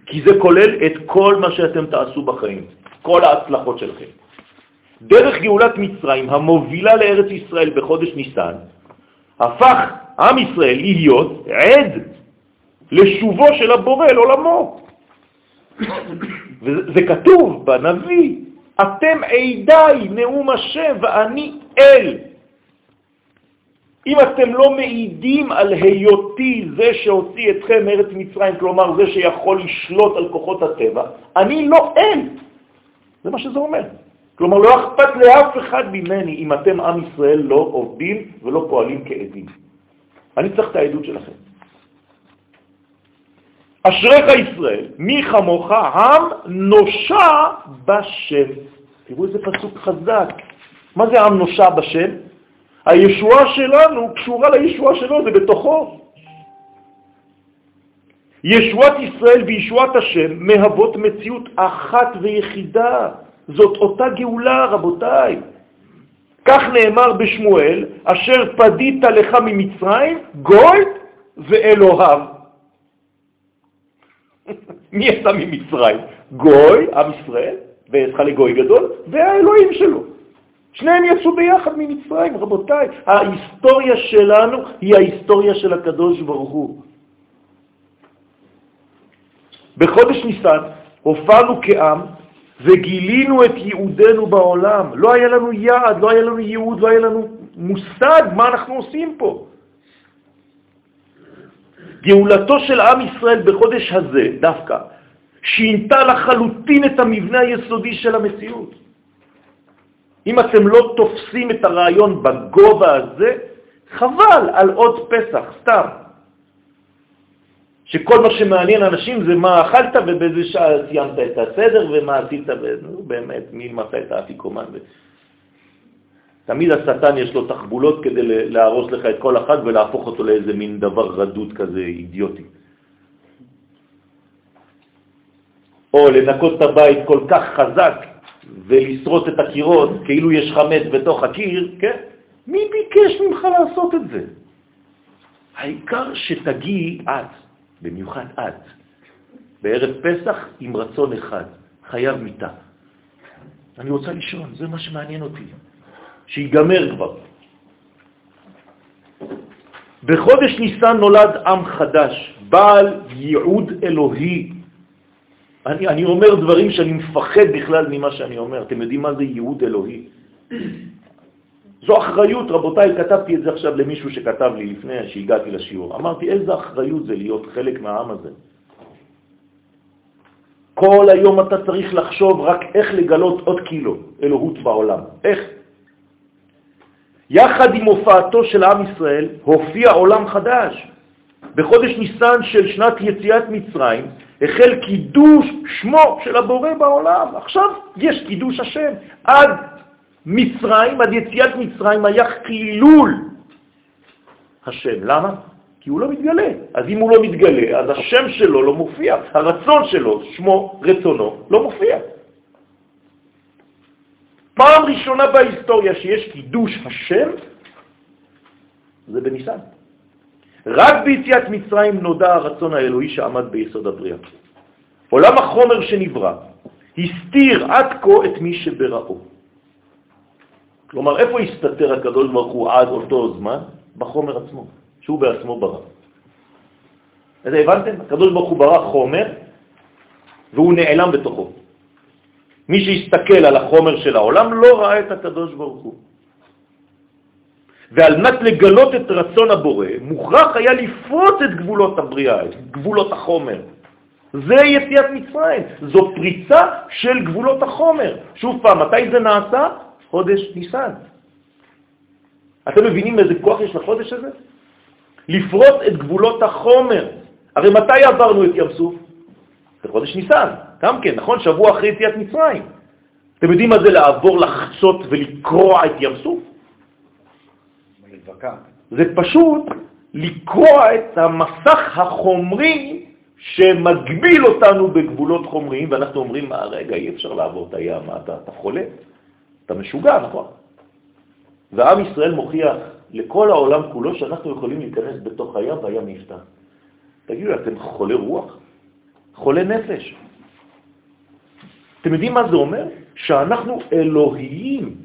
כי זה כולל את כל מה שאתם תעשו בחיים, כל ההצלחות שלכם. דרך גאולת מצרים המובילה לארץ ישראל בחודש ניסן, הפך עם ישראל להיות עד לשובו של הבורא לעולמו. (coughs) וזה כתוב בנביא, אתם עדיי נאום השם ואני אל. אם אתם לא מעידים על היותי זה שהוציא אתכם מארץ מצרים, כלומר זה שיכול לשלוט על כוחות הטבע, אני לא אל. זה מה שזה אומר. כלומר, לא אכפת לאף אחד ממני אם אתם עם ישראל לא עובדים ולא פועלים כעדים. אני צריך את העדות שלכם. אשריך ישראל, מי כמוך עם נושע בשם. תראו איזה פסוק חזק. מה זה עם נושע בשם? הישועה שלנו קשורה לישועה שלו, זה בתוכו. ישועת ישראל וישועת השם מהוות מציאות אחת ויחידה. זאת אותה גאולה, רבותיי. כך נאמר בשמואל, אשר פדית לך ממצרים, גוי ואלוהיו. (laughs) מי יצא ממצרים? גוי, עם ישראל, ויצא לגוי גדול, והאלוהים שלו. שניהם יצאו ביחד ממצרים, רבותיי. ההיסטוריה שלנו היא ההיסטוריה של הקדוש ברוך הוא. בחודש ניסן הופענו כעם וגילינו את ייעודנו בעולם. לא היה לנו יעד, לא היה לנו ייעוד, לא היה לנו מושג מה אנחנו עושים פה. גאולתו של עם ישראל בחודש הזה, דווקא, שינתה לחלוטין את המבנה היסודי של המציאות. אם אתם לא תופסים את הרעיון בגובה הזה, חבל על עוד פסח, סתם. שכל מה שמעניין אנשים זה מה אכלת ובאיזה שעה סיימת את הסדר ומה עשית, נו באמת, מי מצא את האפיקומן. תמיד השטן יש לו תחבולות כדי להרוס לך את כל אחד ולהפוך אותו לאיזה מין דבר רדוד כזה אידיוטי. או לנקות את הבית כל כך חזק ולשרוט את הקירות כאילו יש חמץ בתוך הקיר, כן? מי ביקש ממך לעשות את זה? העיקר שתגיעי את, במיוחד את, בערב פסח עם רצון אחד, חייב מיטה. אני רוצה לישון, זה מה שמעניין אותי. שיגמר כבר. בחודש ניסן נולד עם חדש, בעל ייעוד אלוהי. אני, אני אומר דברים שאני מפחד בכלל ממה שאני אומר. אתם יודעים מה זה ייעוד אלוהי? זו אחריות, רבותיי, כתבתי את זה עכשיו למישהו שכתב לי לפני שהגעתי לשיעור. אמרתי, איזה אחריות זה להיות חלק מהעם הזה. כל היום אתה צריך לחשוב רק איך לגלות עוד קילו אלוהות בעולם. איך? יחד עם הופעתו של עם ישראל הופיע עולם חדש. בחודש ניסן של שנת יציאת מצרים החל קידוש שמו של הבורא בעולם. עכשיו יש קידוש השם. עד מצרים, עד יציאת מצרים היה חילול השם. למה? כי הוא לא מתגלה. אז אם הוא לא מתגלה, אז השם שלו לא מופיע, הרצון שלו, שמו, רצונו, לא מופיע. פעם ראשונה בהיסטוריה שיש קידוש השם, זה בניסן. רק ביציאת מצרים נודע הרצון האלוהי שעמד ביסוד הבריאה. עולם החומר שנברא הסתיר עד כה את מי שבראו. כלומר, איפה הסתתר הקדוש ברוך הוא עד אותו זמן? בחומר עצמו, שהוא בעצמו ברא. אז הבנתם? הקדוש ברוך הוא ברא חומר והוא נעלם בתוכו. מי שהסתכל על החומר של העולם לא ראה את הקדוש ברוך הוא. ועל מנת לגלות את רצון הבורא, מוכרח היה לפרוץ את גבולות הבריאה, את גבולות החומר. זה יציאת מצרים, זו פריצה של גבולות החומר. שוב פעם, מתי זה נעשה? חודש ניסן. אתם מבינים איזה כוח יש לחודש הזה? לפרוץ את גבולות החומר. הרי מתי עברנו את ים סוף? בחודש ניסן, גם כן, נכון? שבוע אחרי יציאת מצרים. אתם יודעים מה זה לעבור, לחצות ולקרוע את ים סוף? זה פשוט לקרוע את המסך החומרי שמגביל אותנו בגבולות חומריים, ואנחנו אומרים, מה, רגע, אי אפשר לעבור את הים, אתה, אתה חולה? אתה משוגע, נכון? ועם ישראל מוכיח לכל העולם כולו שאנחנו יכולים להיכנס בתוך הים והים נפתח. תגידו, אתם חולי רוח? חולי נפש? אתם יודעים מה זה אומר? שאנחנו אלוהיים,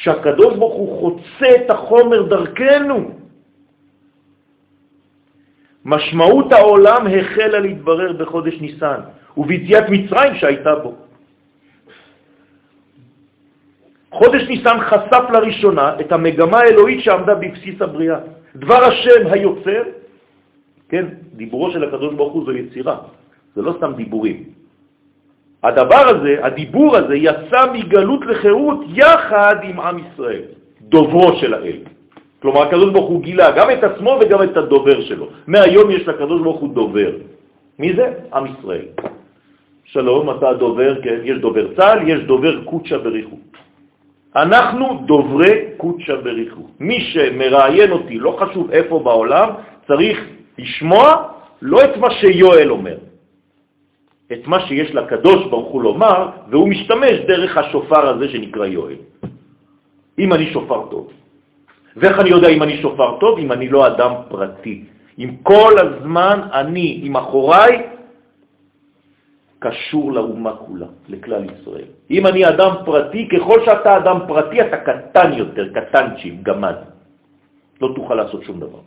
שהקדוש ברוך הוא חוצה את החומר דרכנו. משמעות העולם החלה להתברר בחודש ניסן, וביציאת מצרים שהייתה בו. חודש ניסן חשף לראשונה את המגמה האלוהית שעמדה בבסיס הבריאה. דבר השם היוצר, כן, דיבורו של הקדוש ברוך הוא זו יצירה, זה לא סתם דיבורים. הדבר הזה, הדיבור הזה, יצא מגלות לחירות יחד עם עם ישראל, דוברו של האל. כלומר, הקדוש ברוך הוא גילה גם את עצמו וגם את הדובר שלו. מהיום יש לקדוש ברוך הוא דובר. מי זה? עם ישראל. שלום, אתה דובר, כן, יש דובר צה"ל, יש דובר קודשא בריחו. אנחנו דוברי קודשא בריחו. מי שמראיין אותי, לא חשוב איפה בעולם, צריך לשמוע לא את מה שיואל אומר, את מה שיש לקדוש ברוך הוא לומר, והוא משתמש דרך השופר הזה שנקרא יואל. אם אני שופר טוב. ואיך אני יודע אם אני שופר טוב? אם אני לא אדם פרטי. אם כל הזמן אני עם אחוריי קשור לאומה כולה, לכלל ישראל. אם אני אדם פרטי, ככל שאתה אדם פרטי אתה קטן יותר, קטנצ'י, גמד. לא תוכל לעשות שום דבר.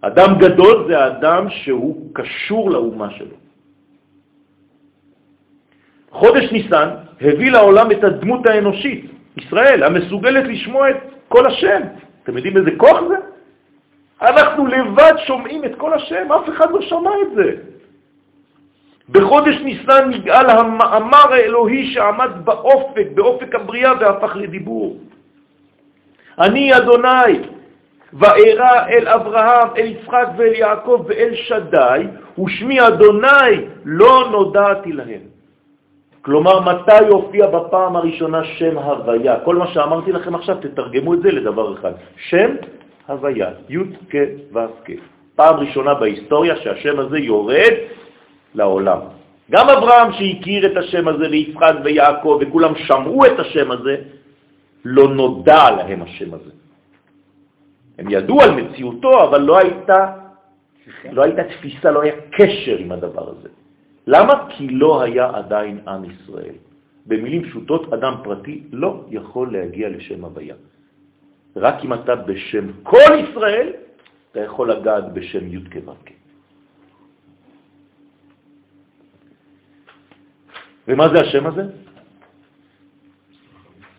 אדם גדול זה אדם שהוא קשור לאומה שלו. חודש ניסן הביא לעולם את הדמות האנושית, ישראל, המסוגלת לשמוע את כל השם. אתם יודעים איזה כוח זה? אנחנו לבד שומעים את כל השם, אף אחד לא שמע את זה. בחודש ניסן נגאל המאמר האלוהי שעמד באופק, באופק הבריאה והפך לדיבור. אני אדוני, ואירע אל אברהם, אל יצחק ואל יעקב ואל שדי, ושמי אדוני לא נודעתי להם. כלומר, מתי יופיע בפעם הראשונה שם הוויה? כל מה שאמרתי לכם עכשיו, תתרגמו את זה לדבר אחד. שם הוויה, י' כ' ו'. פעם ראשונה בהיסטוריה שהשם הזה יורד לעולם. גם אברהם שהכיר את השם הזה, ויצחק ויעקב, וכולם שמעו את השם הזה, לא נודע להם השם הזה. הם ידעו על מציאותו, אבל לא הייתה, לא הייתה תפיסה, לא היה קשר עם הדבר הזה. למה? כי לא היה עדיין עם ישראל. במילים פשוטות, אדם פרטי לא יכול להגיע לשם הוויה. רק אם אתה בשם כל ישראל, אתה יכול לגעת בשם י' כו' ומה זה השם הזה?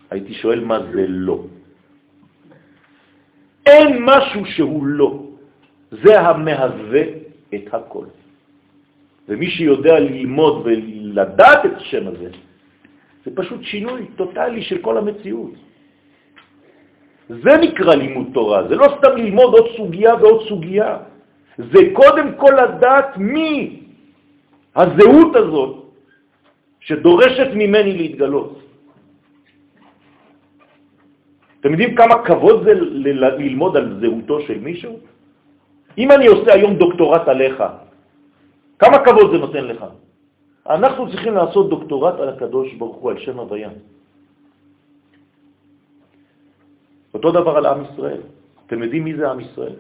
הייתי שואל מה זה לא. אין משהו שהוא לא. זה המהווה את הכל. ומי שיודע ללמוד ולדעת את השם הזה, זה פשוט שינוי טוטלי של כל המציאות. זה נקרא לימוד תורה, זה לא סתם ללמוד עוד סוגיה ועוד סוגיה. זה קודם כל לדעת מי הזהות הזאת שדורשת ממני להתגלות. אתם יודעים כמה כבוד זה ללמוד על זהותו של מישהו? אם אני עושה היום דוקטורט עליך, כמה כבוד זה נותן לך? אנחנו צריכים לעשות דוקטורט על הקדוש ברוך הוא, על שם הוויה. אותו דבר על עם ישראל. אתם יודעים מי זה עם ישראל?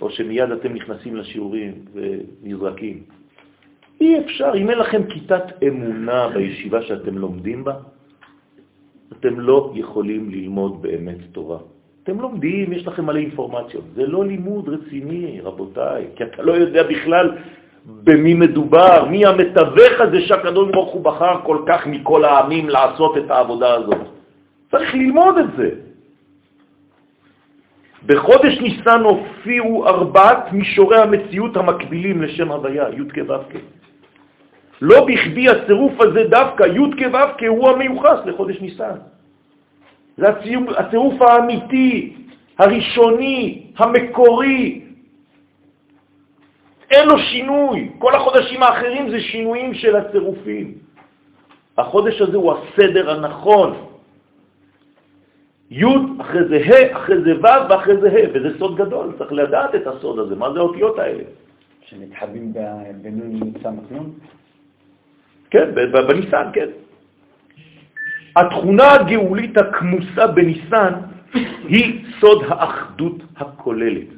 או שמיד אתם נכנסים לשיעורים ונזרקים. אי אפשר, אם אין לכם כיתת אמונה בישיבה שאתם לומדים בה, אתם לא יכולים ללמוד באמת תורה. אתם לומדים, יש לכם מלא אינפורמציות. זה לא לימוד רציני, רבותיי, כי אתה לא יודע בכלל במי מדובר, מי המתווך הזה שהקדוש ברוך הוא בחר כל כך מכל העמים לעשות את העבודה הזאת. צריך ללמוד את זה. בחודש ניסן הופיעו ארבעת מישורי המציאות המקבילים לשם הוויה, י' כ' ו' כ'. לא בכדי הצירוף הזה דווקא, י' כ' ו' כ' הוא המיוחס לחודש ניסן. זה הצירוף האמיתי, הראשוני, המקורי. אין לו שינוי. כל החודשים האחרים זה שינויים של הצירופים. החודש הזה הוא הסדר הנכון. י' אחרי זה ה', אחרי זה ו' ואחרי זה ה', וזה סוד גדול, צריך לדעת את הסוד הזה, מה זה האותיות האלה. שמתחבים בנון סמ"ך כן, בניסן, כן. התכונה הגאולית הכמוסה בניסן היא סוד האחדות הכוללת.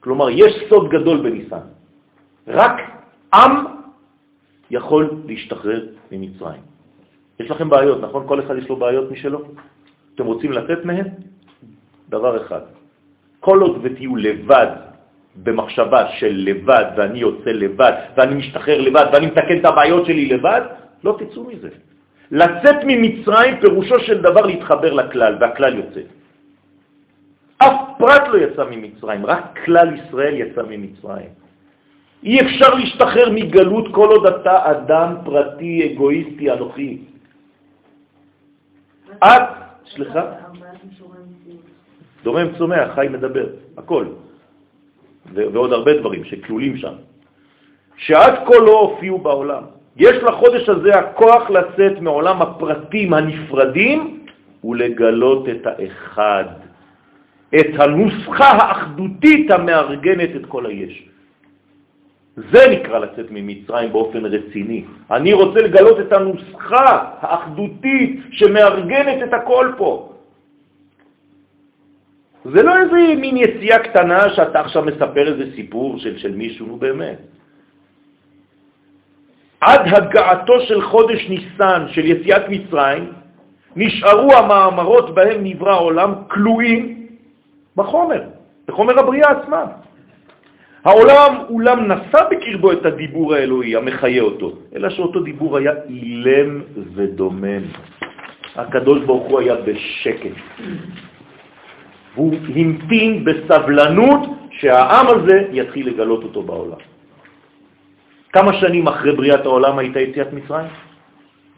כלומר, יש סוד גדול בניסן. רק עם יכול להשתחרר ממצרים. יש לכם בעיות, נכון? כל אחד יש לו בעיות משלו? אתם רוצים לצאת מהם? דבר אחד, כל עוד ותהיו לבד במחשבה של לבד, ואני יוצא לבד, ואני משתחרר לבד, ואני מתקן את הבעיות שלי לבד, לא תצאו מזה. לצאת ממצרים פירושו של דבר להתחבר לכלל, והכלל יוצא. אף פרט לא יצא ממצרים, רק כלל ישראל יצא ממצרים. אי אפשר להשתחרר מגלות כל עוד אתה אדם פרטי, אגואיסטי, אנוכי. את, סליחה? דומם צומח, חי מדבר, הכל. ועוד הרבה דברים שכלולים שם, שעד כה לא הופיעו בעולם. יש לחודש הזה הכוח לצאת מעולם הפרטים הנפרדים ולגלות את האחד, את הנוסחה האחדותית המארגנת את כל היש. זה נקרא לצאת ממצרים באופן רציני. אני רוצה לגלות את הנוסחה האחדותית שמארגנת את הכל פה. זה לא איזה מין יציאה קטנה שאתה עכשיו מספר איזה סיפור של, של מישהו, נו באמת. עד הגעתו של חודש ניסן של יציאת מצרים, נשארו המאמרות בהם נברא העולם כלואים בחומר, בחומר הבריאה עצמה. העולם אולם נשא בקרבו את הדיבור האלוהי המחיה אותו, אלא שאותו דיבור היה אילם ודומם. הקדוש ברוך הוא היה בשקט. והוא המתין בסבלנות שהעם הזה יתחיל לגלות אותו בעולם. כמה שנים אחרי בריאת העולם הייתה יציאת מצרים?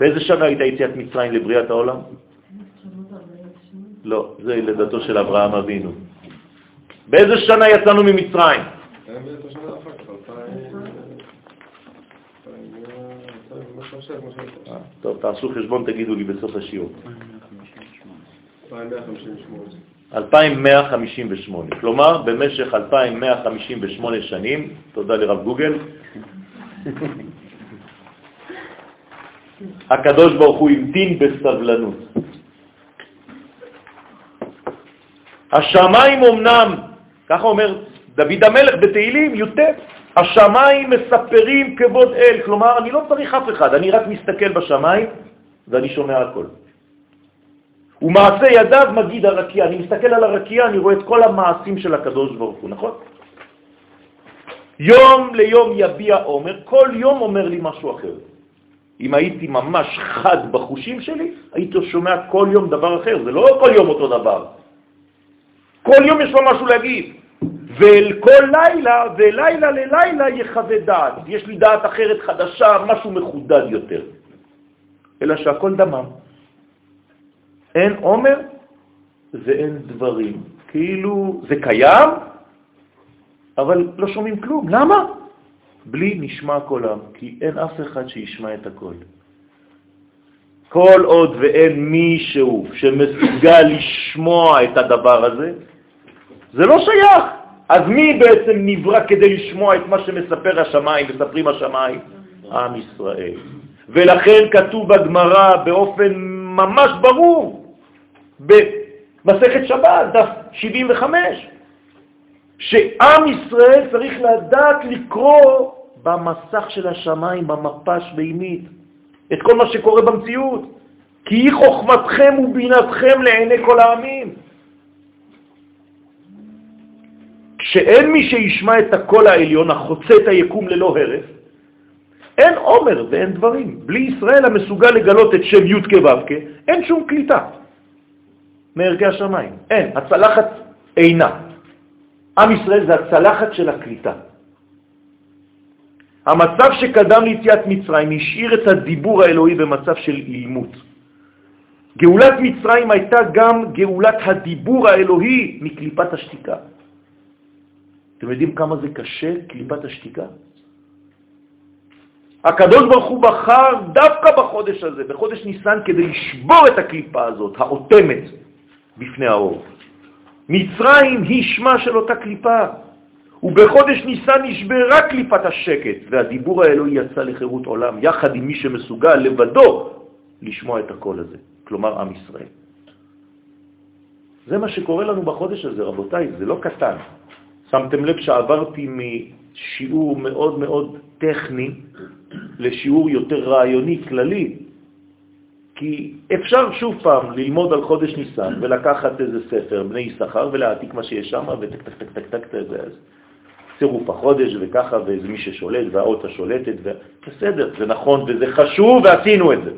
באיזה שנה הייתה יציאת מצרים לבריאת העולם? לא, זה לידתו של אברהם אבינו. באיזה שנה יצאנו ממצרים? טוב, תעשו חשבון, תגידו לי בסוף השיעור. 2158. כלומר, במשך 2158 שנים, תודה לרב גוגל, (laughs) הקדוש ברוך הוא המתין בסבלנות. השמיים אמנם, ככה אומר דוד המלך בתהילים, י"ט, השמיים מספרים כבוד אל, כלומר, אני לא צריך אף אחד, אני רק מסתכל בשמיים ואני שומע הכל. ומעשה ידיו מגיד הרקיע, אני מסתכל על הרקיע, אני רואה את כל המעשים של הקדוש ברוך הוא, נכון? יום ליום יביע עומר, כל יום אומר לי משהו אחר. אם הייתי ממש חד בחושים שלי, הייתי שומע כל יום דבר אחר, זה לא כל יום אותו דבר. כל יום יש לו משהו להגיד. ואל כל לילה, ולילה ללילה יחווה דעת. יש לי דעת אחרת חדשה, משהו מחודד יותר. אלא שהכל דמם. אין עומר ואין דברים. כאילו זה קיים, אבל לא שומעים כלום. למה? בלי נשמע קולם, כי אין אף אחד שישמע את הקול. כל עוד ואין מישהו שמסוגל לשמוע את הדבר הזה, זה לא שייך. אז מי בעצם נברא כדי לשמוע את מה שמספר השמיים, מספרים השמיים? עם ישראל. ולכן כתוב בגמרא באופן ממש ברור, במסכת שבת, דף 75, שעם ישראל צריך לדעת לקרוא במסך של השמיים, במפש בימית, את כל מה שקורה במציאות. כי היא חוכמתכם ובינתכם לעיני כל העמים. כשאין מי שישמע את הקול העליון החוצה את היקום ללא הרף, אין עומר ואין דברים. בלי ישראל המסוגל לגלות את שם י' כו' אין שום קליטה מערכי השמיים. אין, הצלחת אינה. עם ישראל זה הצלחת של הקליטה. המצב שקדם ליציאת מצרים השאיר את הדיבור האלוהי במצב של אילמות. גאולת מצרים הייתה גם גאולת הדיבור האלוהי מקליפת השתיקה. אתם יודעים כמה זה קשה, קליפת השתיקה? הקדוש ברוך הוא בחר דווקא בחודש הזה, בחודש ניסן, כדי לשבור את הקליפה הזאת, האוטמת, בפני האור. מצרים היא שמה של אותה קליפה, ובחודש ניסן נשברה קליפת השקט, והדיבור האלוהי יצא לחירות עולם, יחד עם מי שמסוגל לבדו לשמוע את הקול הזה, כלומר עם ישראל. זה מה שקורה לנו בחודש הזה, רבותיי, זה לא קטן. שמתם לב שעברתי משיעור מאוד מאוד טכני לשיעור יותר רעיוני, כללי, כי אפשר שוב פעם ללמוד על חודש ניסן ולקחת איזה ספר, בני יששכר, ולהעתיק מה שיש שם, וטק טק טק טק טק טק, צירוף החודש וככה, ואיזה מי ששולט, והאות השולטת, ו... בסדר, זה נכון וזה חשוב, ועשינו את זה.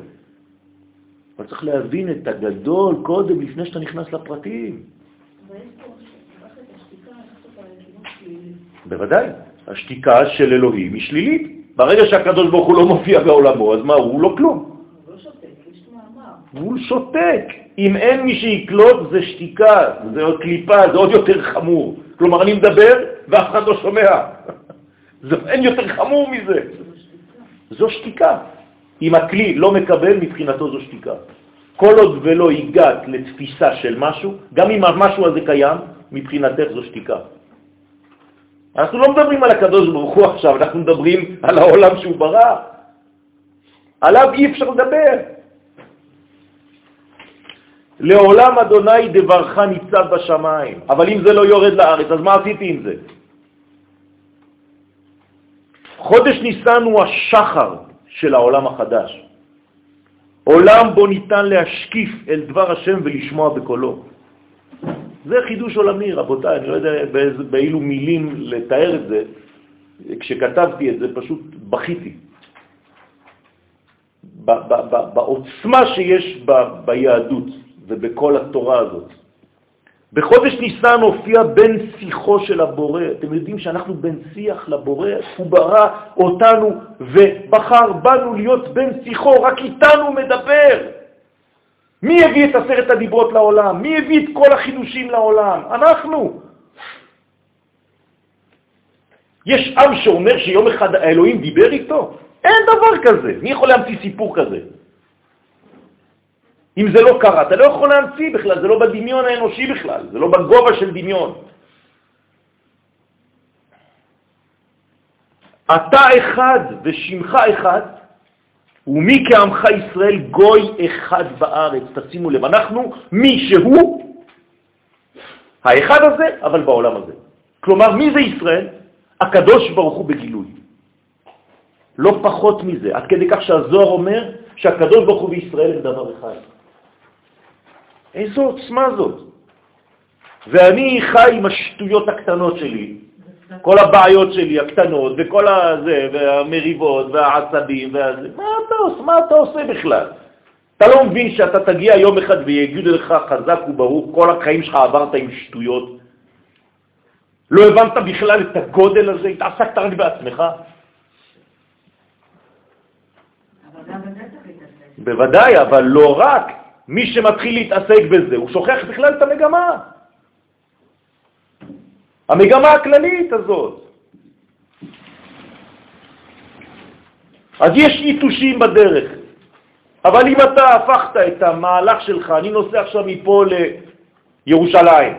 אבל צריך להבין את הגדול קודם, לפני שאתה נכנס לפרטים. בוודאי, השתיקה של אלוהים היא שלילית. ברגע שהקדוש ברוך הוא לא מופיע בעולמו, אז מה, הוא לא כלום. הוא שותק. אם אין מי שיקלוט, זה שתיקה, זה עוד קליפה, זה עוד יותר חמור. כלומר, אני מדבר ואף אחד לא שומע. (laughs) זה, אין יותר חמור מזה. זו שתיקה. אם הכלי לא מקבל, מבחינתו זו שתיקה. כל עוד ולא הגעת לתפיסה של משהו, גם אם המשהו הזה קיים, מבחינתך זו שתיקה. אנחנו לא מדברים על הקדוש ברוך הוא עכשיו, אנחנו מדברים על העולם שהוא ברא. עליו אי אפשר לדבר. לעולם אדוני דברך ניצב בשמיים. אבל אם זה לא יורד לארץ, אז מה עשיתי עם זה? חודש ניסן הוא השחר של העולם החדש. עולם בו ניתן להשקיף אל דבר השם ולשמוע בקולו. זה חידוש עולמי, רבותיי, אני לא יודע באילו מילים לתאר את זה. כשכתבתי את זה פשוט בכיתי. בעוצמה שיש ביהדות. ובכל התורה הזאת. בחודש ניסן הופיע בן שיחו של הבורא. אתם יודעים שאנחנו בן שיח לבורא, הוא ברא אותנו ובחר בנו להיות בן שיחו, רק איתנו מדבר. מי הביא את עשרת הדיברות לעולם? מי הביא את כל החידושים לעולם? אנחנו. יש עם שאומר שיום אחד האלוהים דיבר איתו? אין דבר כזה. מי יכול להמציא סיפור כזה? אם זה לא קרה, אתה לא יכול להמציא בכלל, זה לא בדמיון האנושי בכלל, זה לא בגובה של דמיון. אתה אחד ושמך אחד, ומי כעמך ישראל גוי אחד בארץ. תשימו לב, אנחנו מי שהוא, האחד הזה, אבל בעולם הזה. כלומר, מי זה ישראל? הקדוש ברוך הוא בגילוי. לא פחות מזה, עד כדי כך שהזוהר אומר שהקדוש ברוך הוא בישראל הם דבר אחד. איזו עוצמה זאת. ואני חי עם השטויות הקטנות שלי, כל הבעיות שלי הקטנות, וכל הזה, והמריבות, והעצבים, והזה. מה אתה עושה? מה אתה עושה בכלל? אתה לא מבין שאתה תגיע יום אחד ויגידו לך חזק וברור, כל החיים שלך עברת עם שטויות? לא הבנת בכלל את הגודל הזה? התעסקת רק בעצמך? בוודאי, אבל לא רק. מי שמתחיל להתעסק בזה, הוא שוכח בכלל את המגמה. המגמה הכללית הזאת. אז יש יתושים בדרך, אבל אם אתה הפכת את המהלך שלך, אני נוסע עכשיו מפה לירושלים,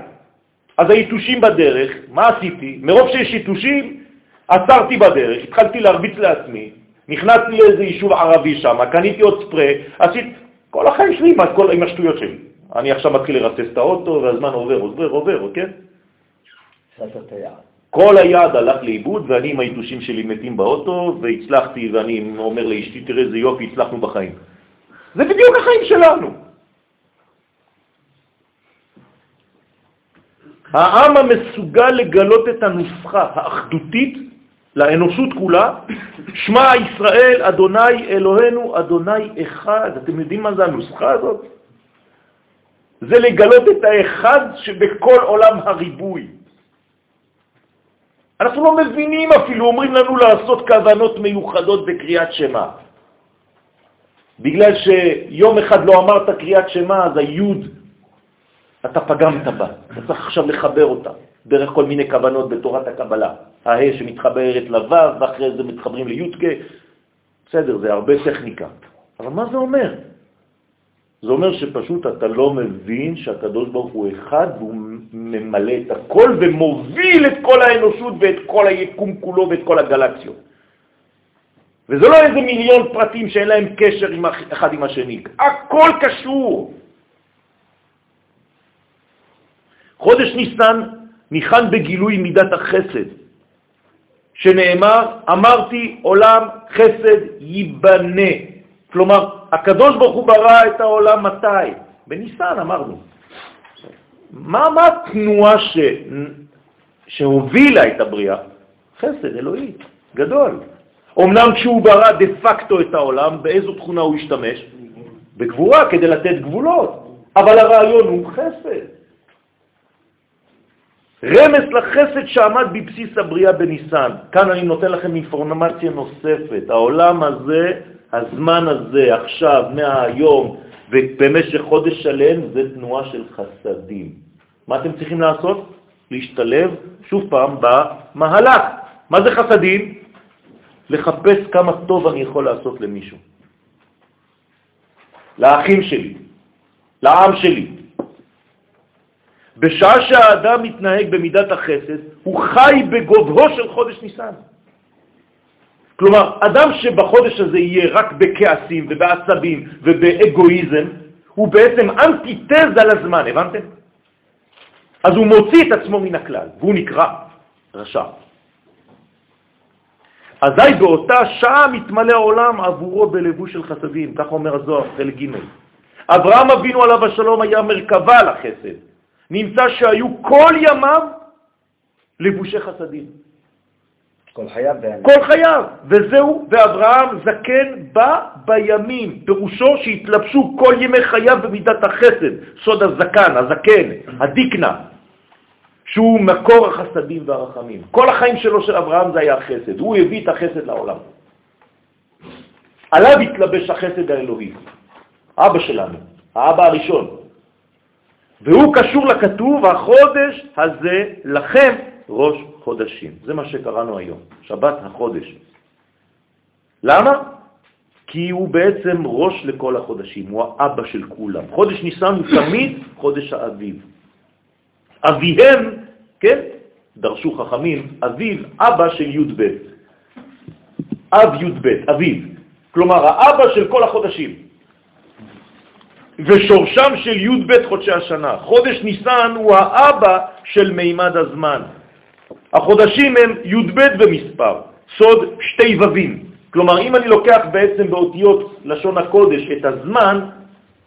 אז היתושים בדרך, מה עשיתי? מרוב שיש יתושים, עצרתי בדרך, התחלתי להרביץ לעצמי, נכנסתי לאיזה יישוב ערבי שם, קניתי עוד ספרי, עשיתי, כל החיים שלי עם, כל, עם השטויות שלי. אני עכשיו מתחיל לרסס את האוטו, והזמן עובר, עובר, עובר, כן? כל היעד הלך לאיבוד, ואני עם היתושים שלי מתים באוטו, והצלחתי, ואני אומר לאשתי, תראה איזה יופי, הצלחנו בחיים. זה בדיוק החיים שלנו. העם המסוגל לגלות את הנוסחה האחדותית לאנושות כולה, שמע ישראל, אדוני אלוהינו, אדוני אחד. אתם יודעים מה זה הנוסחה הזאת? זה לגלות את האחד שבכל עולם הריבוי. אנחנו לא מבינים אפילו, אומרים לנו לעשות כוונות מיוחדות בקריאת שמה. בגלל שיום אחד לא אמרת קריאת שמה, אז היוד, אתה פגמת בה. אתה צריך עכשיו לחבר אותה, דרך כל מיני כוונות בתורת הקבלה. ההא שמתחברת לו' ואחרי זה מתחברים ליודקה. בסדר, זה הרבה טכניקה. אבל מה זה אומר? זה אומר שפשוט אתה לא מבין שהקדוש ברוך הוא אחד והוא ממלא את הכל ומוביל את כל האנושות ואת כל היקום כולו ואת כל הגלקסיות. וזה לא איזה מיליון פרטים שאין להם קשר עם אחד עם השני, הכל קשור. חודש ניסן ניחן בגילוי מידת החסד, שנאמר, אמרתי עולם חסד ייבנה. כלומר, הקדוש ברוך הוא ברא את העולם מתי? בניסן אמרנו. מה, מה התנועה ש... שהובילה את הבריאה? חסד אלוהי, גדול. אמנם כשהוא ברא דה פקטו את העולם, באיזו תכונה הוא השתמש? בגבורה, כדי לתת גבולות. אבל הרעיון הוא חסד. רמז לחסד שעמד בבסיס הבריאה בניסן. כאן אני נותן לכם אינפורמציה נוספת. העולם הזה, הזמן הזה, עכשיו, מהיום ובמשך חודש שלם, זה תנועה של חסדים. מה אתם צריכים לעשות? להשתלב שוב פעם במהלך. מה זה חסדים? לחפש כמה טוב אני יכול לעשות למישהו. לאחים שלי, לעם שלי, בשעה שהאדם מתנהג במידת החסד, הוא חי בגובהו של חודש ניסן. כלומר, אדם שבחודש הזה יהיה רק בכעסים ובעצבים ובאגואיזם, הוא בעצם אנטיתזה לזמן, הבנתם? אז הוא מוציא את עצמו מן הכלל, והוא נקרא רשע. אזי באותה שעה מתמלא העולם עבורו בלבוש של חסדים, כך אומר הזוהר, חלק ג'. אברהם אבינו עליו השלום היה מרכבה לחסד, נמצא שהיו כל ימיו לבושי חסדים. כל חייו. כל חייו, וזהו, ואברהם זקן בא בימים, פירושו שהתלבשו כל ימי חייו במידת החסד, סוד הזקן, הזקן, הדיקנה, שהוא מקור החסדים והרחמים. כל החיים שלו של אברהם זה היה החסד, הוא הביא את החסד לעולם. עליו התלבש החסד האלוהי, אבא שלנו, האבא הראשון. והוא קשור לכתוב, החודש הזה לכם ראש חודשים. זה מה שקראנו היום, שבת החודש. למה? כי הוא בעצם ראש לכל החודשים, הוא האבא של כולם. חודש ניסן הוא תמיד חודש האביב. אביהם, כן, דרשו חכמים, אביב, אבא של י' ב'. אב י' ב', אביב. כלומר, האבא של כל החודשים. ושורשם של י' ב' חודשי השנה. חודש ניסן הוא האבא של מימד הזמן. החודשים הם י' ב' במספר, סוד שתי ובים. כלומר, אם אני לוקח בעצם באותיות לשון הקודש את הזמן,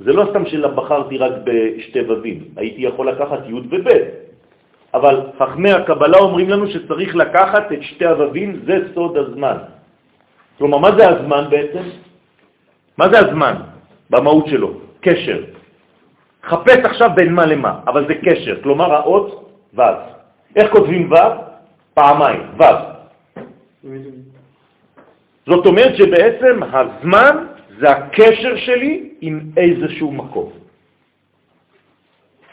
זה לא סתם שבחרתי רק בשתי ובים, הייתי יכול לקחת י' וב', אבל חכמי הקבלה אומרים לנו שצריך לקחת את שתי הוווים, זה סוד הזמן. כלומר, מה זה הזמן בעצם? מה זה הזמן במהות שלו? קשר. חפש עכשיו בין מה למה, אבל זה קשר, כלומר האות ו'. איך כותבים ו'? פעמיים, ו'. זאת אומרת שבעצם הזמן זה הקשר שלי עם איזשהו מקום.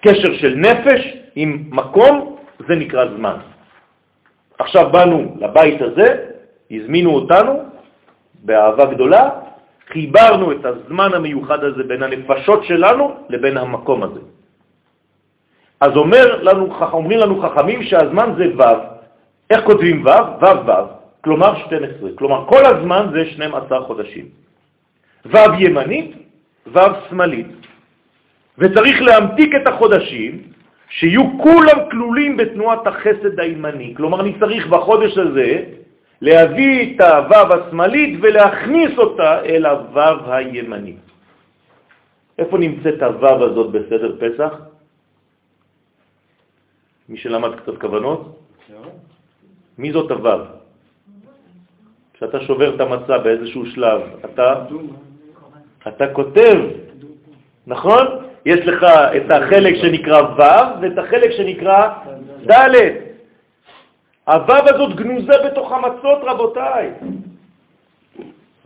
קשר של נפש עם מקום, זה נקרא זמן. עכשיו באנו לבית הזה, הזמינו אותנו באהבה גדולה, חיברנו את הזמן המיוחד הזה בין הנפשות שלנו לבין המקום הזה. אז אומר לנו, אומרים לנו חכמים שהזמן זה ו', איך כותבים ו'? ו' ו', כלומר 12, כלומר כל הזמן זה 12 חודשים. ו' ימנית, ו' שמאלית. וצריך להמתיק את החודשים שיהיו כולם כלולים בתנועת החסד הימני. כלומר, אני צריך בחודש הזה להביא את הוו השמאלית ולהכניס אותה אל הוו הימני. איפה נמצאת הוו הזאת בסדר פסח? מי שלמד קצת כוונות? מי זאת הוו? כשאתה שובר את המצע באיזשהו שלב, אתה, אתה כותב, נכון? יש לך את החלק שנקרא ו' ואת החלק שנקרא ד'. הו' הזאת גנוזה בתוך המצות, רבותיי.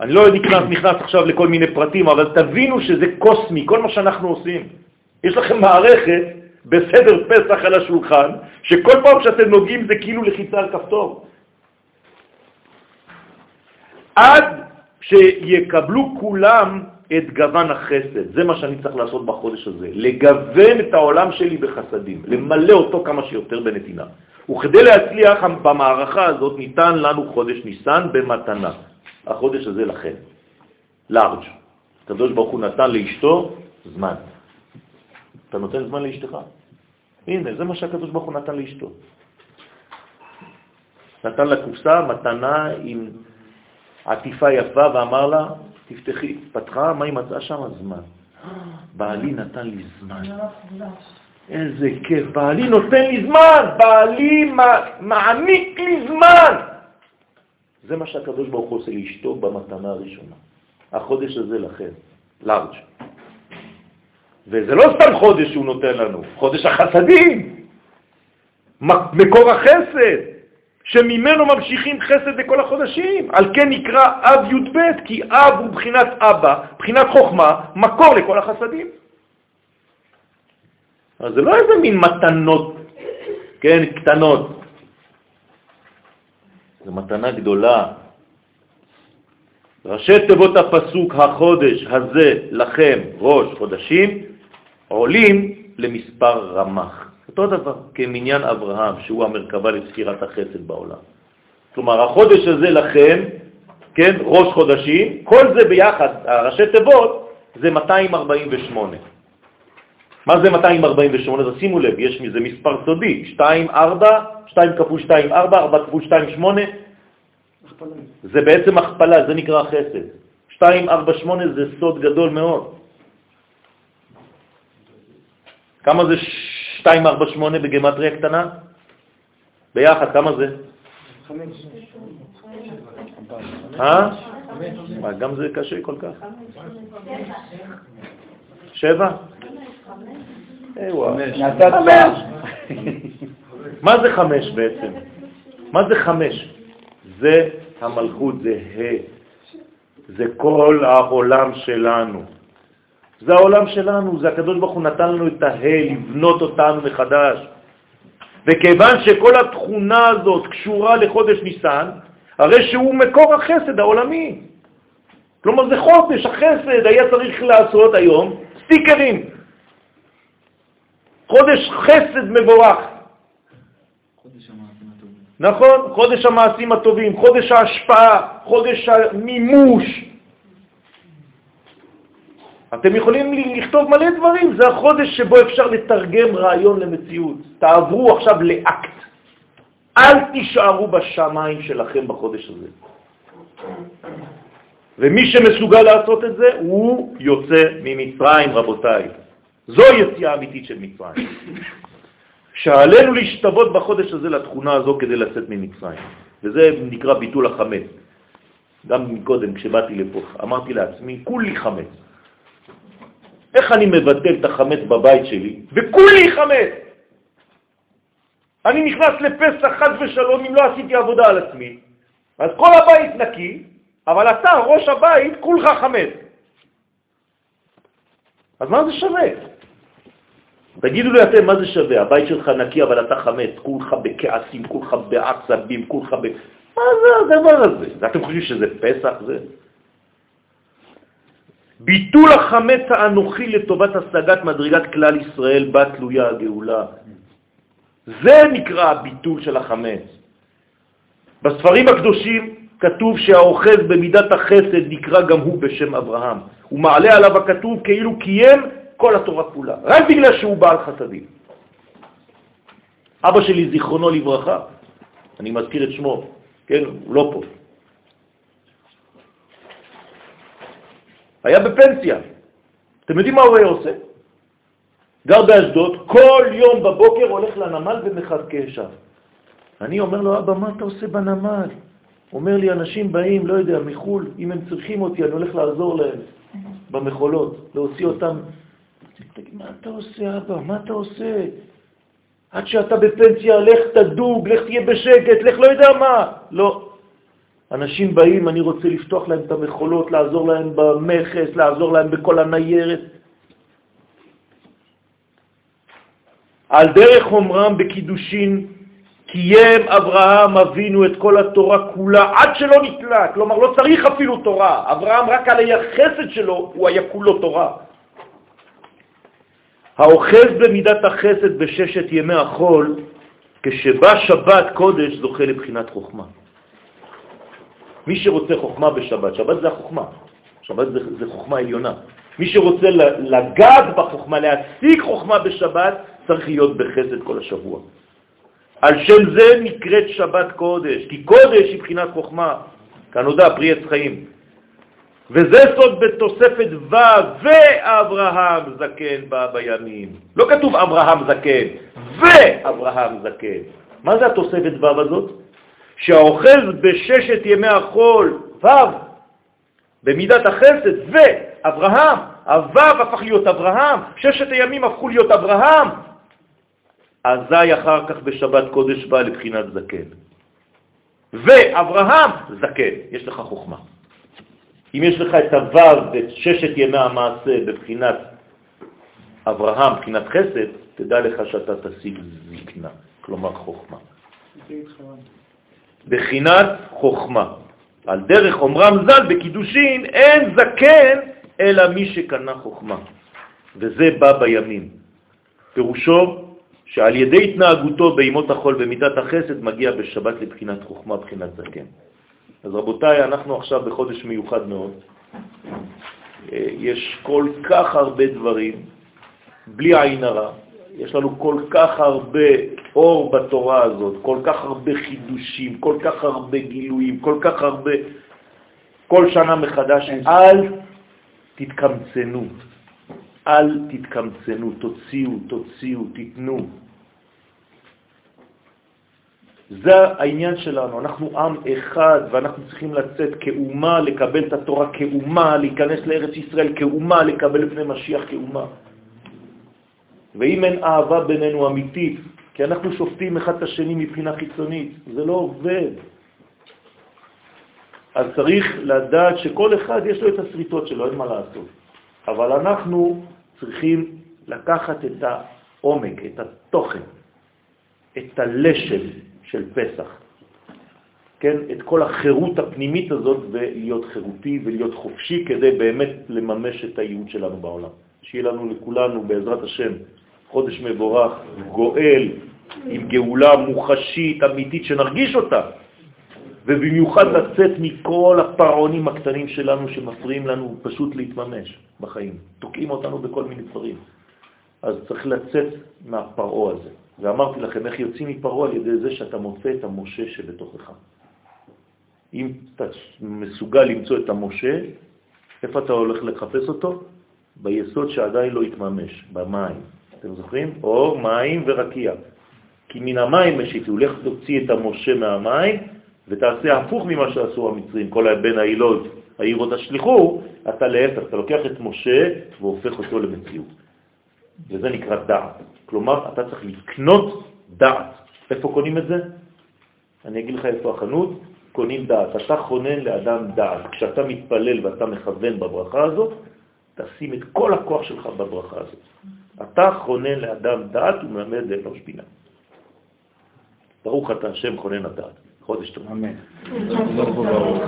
אני לא נכנס, נכנס עכשיו לכל מיני פרטים, אבל תבינו שזה קוסמי, כל מה שאנחנו עושים. יש לכם מערכת בסדר פסח על השולחן, שכל פעם שאתם נוגעים זה כאילו לחיצה על כפתור. עד שיקבלו כולם את גוון החסד. זה מה שאני צריך לעשות בחודש הזה, לגוון את העולם שלי בחסדים, למלא אותו כמה שיותר בנתינה. וכדי להצליח במערכה הזאת ניתן לנו חודש ניסן במתנה. החודש הזה לכם, לארג'. הקדוש ברוך הוא נתן לאשתו זמן. אתה נותן זמן לאשתך? הנה, זה מה שהקדוש ברוך הוא נתן לאשתו. נתן לה קופסה, מתנה עם עטיפה יפה, ואמר לה, תפתחי. פתחה, מה היא מצאה שם? זמן. בעלי נתן לי זמן. איזה כיף, בעלי נותן לי זמן, בעלי מעניק לי זמן. זה מה שהקדוש ברוך הוא עושה לאשתו במתנה הראשונה. החודש הזה לכם, לארג'. וזה לא סתם חודש שהוא נותן לנו, חודש החסדים, מקור החסד. שממנו ממשיכים חסד בכל החודשים. על כן נקרא אב י"ב, כי אב הוא בחינת אבא, בחינת חוכמה, מקור לכל החסדים. אז זה לא איזה מין מתנות, כן, קטנות. זו מתנה גדולה. ראשי תיבות הפסוק החודש הזה לכם ראש חודשים עולים למספר רמח. אותו דבר, כמניין אברהם, שהוא המרכבה לספירת החסד בעולם. כלומר, החודש הזה לכם, כן, ראש חודשים, כל זה ביחד, הראשי תיבות, זה 248. מה זה 248? אז שימו לב, יש מזה מספר סודי, 2, 4, 2 כפול 2, 4, 4 כפול 2, 8, זה בעצם הכפלה, זה נקרא חסד. 2, 4, 8 זה סוד גדול מאוד. כמה זה 248 בגמטריה קטנה? ביחד, כמה זה? אה? גם זה קשה כל כך? שבע? (laughs) מה זה חמש בעצם? מה זה חמש? זה המלכות, זה ה', זה כל העולם שלנו. זה העולם שלנו, זה הקדוש ברוך הוא נתן לנו את ההל, לבנות אותנו מחדש. וכיוון שכל התכונה הזאת קשורה לחודש ניסן, הרי שהוא מקור החסד העולמי. כלומר, זה חודש החסד, היה צריך לעשות היום סטיקרים. חודש חסד מבורך. נכון, חודש המעשים הטובים, חודש ההשפעה, חודש המימוש. אתם יכולים לכתוב מלא דברים, זה החודש שבו אפשר לתרגם רעיון למציאות. תעברו עכשיו לאקט. אל תישארו בשמיים שלכם בחודש הזה. ומי שמסוגל לעשות את זה, הוא יוצא ממצרים, רבותיי. זו יציאה אמיתית של מצרים. שעלינו להשתוות בחודש הזה לתכונה הזו כדי לצאת ממצרים. וזה נקרא ביטול החמץ. גם מקודם, כשבאתי לפה, אמרתי לעצמי, כולי חמץ. איך אני מבטל את החמץ בבית שלי, וכולי חמץ? אני נכנס לפסח חד ושלום אם לא עשיתי עבודה על עצמי, אז כל הבית נקי, אבל אתה, ראש הבית, כולך חמץ. אז מה זה שווה? תגידו לי אתם, מה זה שווה? הבית שלך נקי, אבל אתה חמץ, כולך בכעסים, כולך בעצבים, כולך ב... מה זה הדבר הזה? אתם חושבים שזה פסח זה? ביטול החמץ האנוכי לטובת השגת מדרגת כלל ישראל בה תלויה הגאולה. זה נקרא הביטול של החמץ. בספרים הקדושים כתוב שהאוחז במידת החסד נקרא גם הוא בשם אברהם. הוא מעלה עליו הכתוב כאילו קיים כל התורה כולה, רק בגלל שהוא בעל חסדים. אבא שלי, זיכרונו לברכה, אני מזכיר את שמו, כן, הוא לא פה. היה בפנסיה. אתם יודעים מה הוא היה עושה? גר באשדוד, כל יום בבוקר הולך לנמל ומחכה שם. אני אומר לו, אבא, מה אתה עושה בנמל? אומר לי, אנשים באים, לא יודע, מחו"ל, אם הם צריכים אותי, אני הולך לעזור להם במחולות, להוציא אותם. תגיד, מה אתה עושה, אבא? מה אתה עושה? עד שאתה בפנסיה, לך תדוג, לך תהיה בשקט, לך לא יודע מה. לא. אנשים באים, אני רוצה לפתוח להם את המחולות, לעזור להם במכס, לעזור להם בכל הניירת. על דרך אומרם בקידושין קיים אברהם אבינו את כל התורה כולה עד שלא נתלה, כלומר לא צריך אפילו תורה, אברהם רק על היחסד שלו הוא היה כולו תורה. האוחז במידת החסד בששת ימי החול, כשבא שבת קודש זוכה לבחינת חוכמה. מי שרוצה חוכמה בשבת, שבת זה החוכמה, שבת זה, זה חוכמה עליונה. מי שרוצה לגעת בחוכמה, להשיג חוכמה בשבת, צריך להיות בחסד כל השבוע. על שם זה נקראת שבת קודש, כי קודש היא בחינת חוכמה, כנודע פרי עץ חיים. וזה סוד בתוספת ו' ואברהם זקן בא בימים. לא כתוב אברהם זקן, ואברהם זקן. מה זה התוספת ו' הזאת? שהאוחז בששת ימי החול, ו', במידת החסד, ואברהם, הו' הפך להיות אברהם, ששת הימים הפכו להיות אברהם, אזי אחר כך בשבת קודש בא לבחינת זקן. ואברהם זקן, יש לך חוכמה. אם יש לך את הו' ואת ששת ימי המעשה בבחינת אברהם, בחינת חסד, תדע לך שאתה תשיג זקנה, כלומר חוכמה. בחינת חוכמה. על דרך אומרם ז"ל בקידושין אין זקן אלא מי שקנה חוכמה, וזה בא בימים. פירושו שעל ידי התנהגותו בימות החול במידת החסד מגיע בשבת לבחינת חוכמה, בחינת זקן. אז רבותיי, אנחנו עכשיו בחודש מיוחד מאוד. אה, יש כל כך הרבה דברים, בלי עין הרע, יש לנו כל כך הרבה אור בתורה הזאת, כל כך הרבה חידושים, כל כך הרבה גילויים, כל כך הרבה, כל שנה מחדש, אל תתקמצנו, אל תתקמצנו, תוציאו, תוציאו, תיתנו. זה העניין שלנו, אנחנו עם אחד ואנחנו צריכים לצאת כאומה, לקבל את התורה כאומה, להיכנס לארץ ישראל כאומה, לקבל לפני משיח כאומה. ואם אין אהבה בינינו אמיתית, כי אנחנו שופטים אחד את השני מבחינה חיצונית, זה לא עובד. אז צריך לדעת שכל אחד יש לו את הסריטות שלו, אין מה לעשות. אבל אנחנו צריכים לקחת את העומק, את התוכן, את הלשב של פסח, כן, את כל החירות הפנימית הזאת ולהיות חירותי ולהיות חופשי כדי באמת לממש את הייעוד שלנו בעולם. שיהיה לנו לכולנו בעזרת השם חודש מבורך, גואל, עם גאולה מוחשית, אמיתית, שנרגיש אותה, ובמיוחד לצאת מכל הפרעונים הקטנים שלנו שמפריעים לנו פשוט להתממש בחיים, תוקעים אותנו בכל מיני דברים. אז צריך לצאת מהפרעו הזה. ואמרתי לכם איך יוצאים מפרעו על ידי זה שאתה מוצא את המשה שבתוכך. אם אתה מסוגל למצוא את המשה, איפה אתה הולך לחפש אותו? ביסוד שעדיין לא התממש, במים. אתם זוכרים? או מים ורקיע. כי מן המים משיתי, לך תוציא את המשה מהמים ותעשה הפוך ממה שעשו המצרים, כל הבן העילות, העירות השליחו, אתה להפך, אתה לוקח את משה והופך אותו למציאות. וזה נקרא דעת. כלומר, אתה צריך לקנות דעת. איפה קונים את זה? אני אגיד לך איפה החנות, קונים דעת. אתה חונן לאדם דעת. כשאתה מתפלל ואתה מכוון בברכה הזאת, תשים את כל הכוח שלך בברכה הזאת. אתה חונן לאדם דעת ומלמד לאנוש בינה. ברוך אתה השם חונן הדעת. חודש טוב. אמן. ברוך וברוך.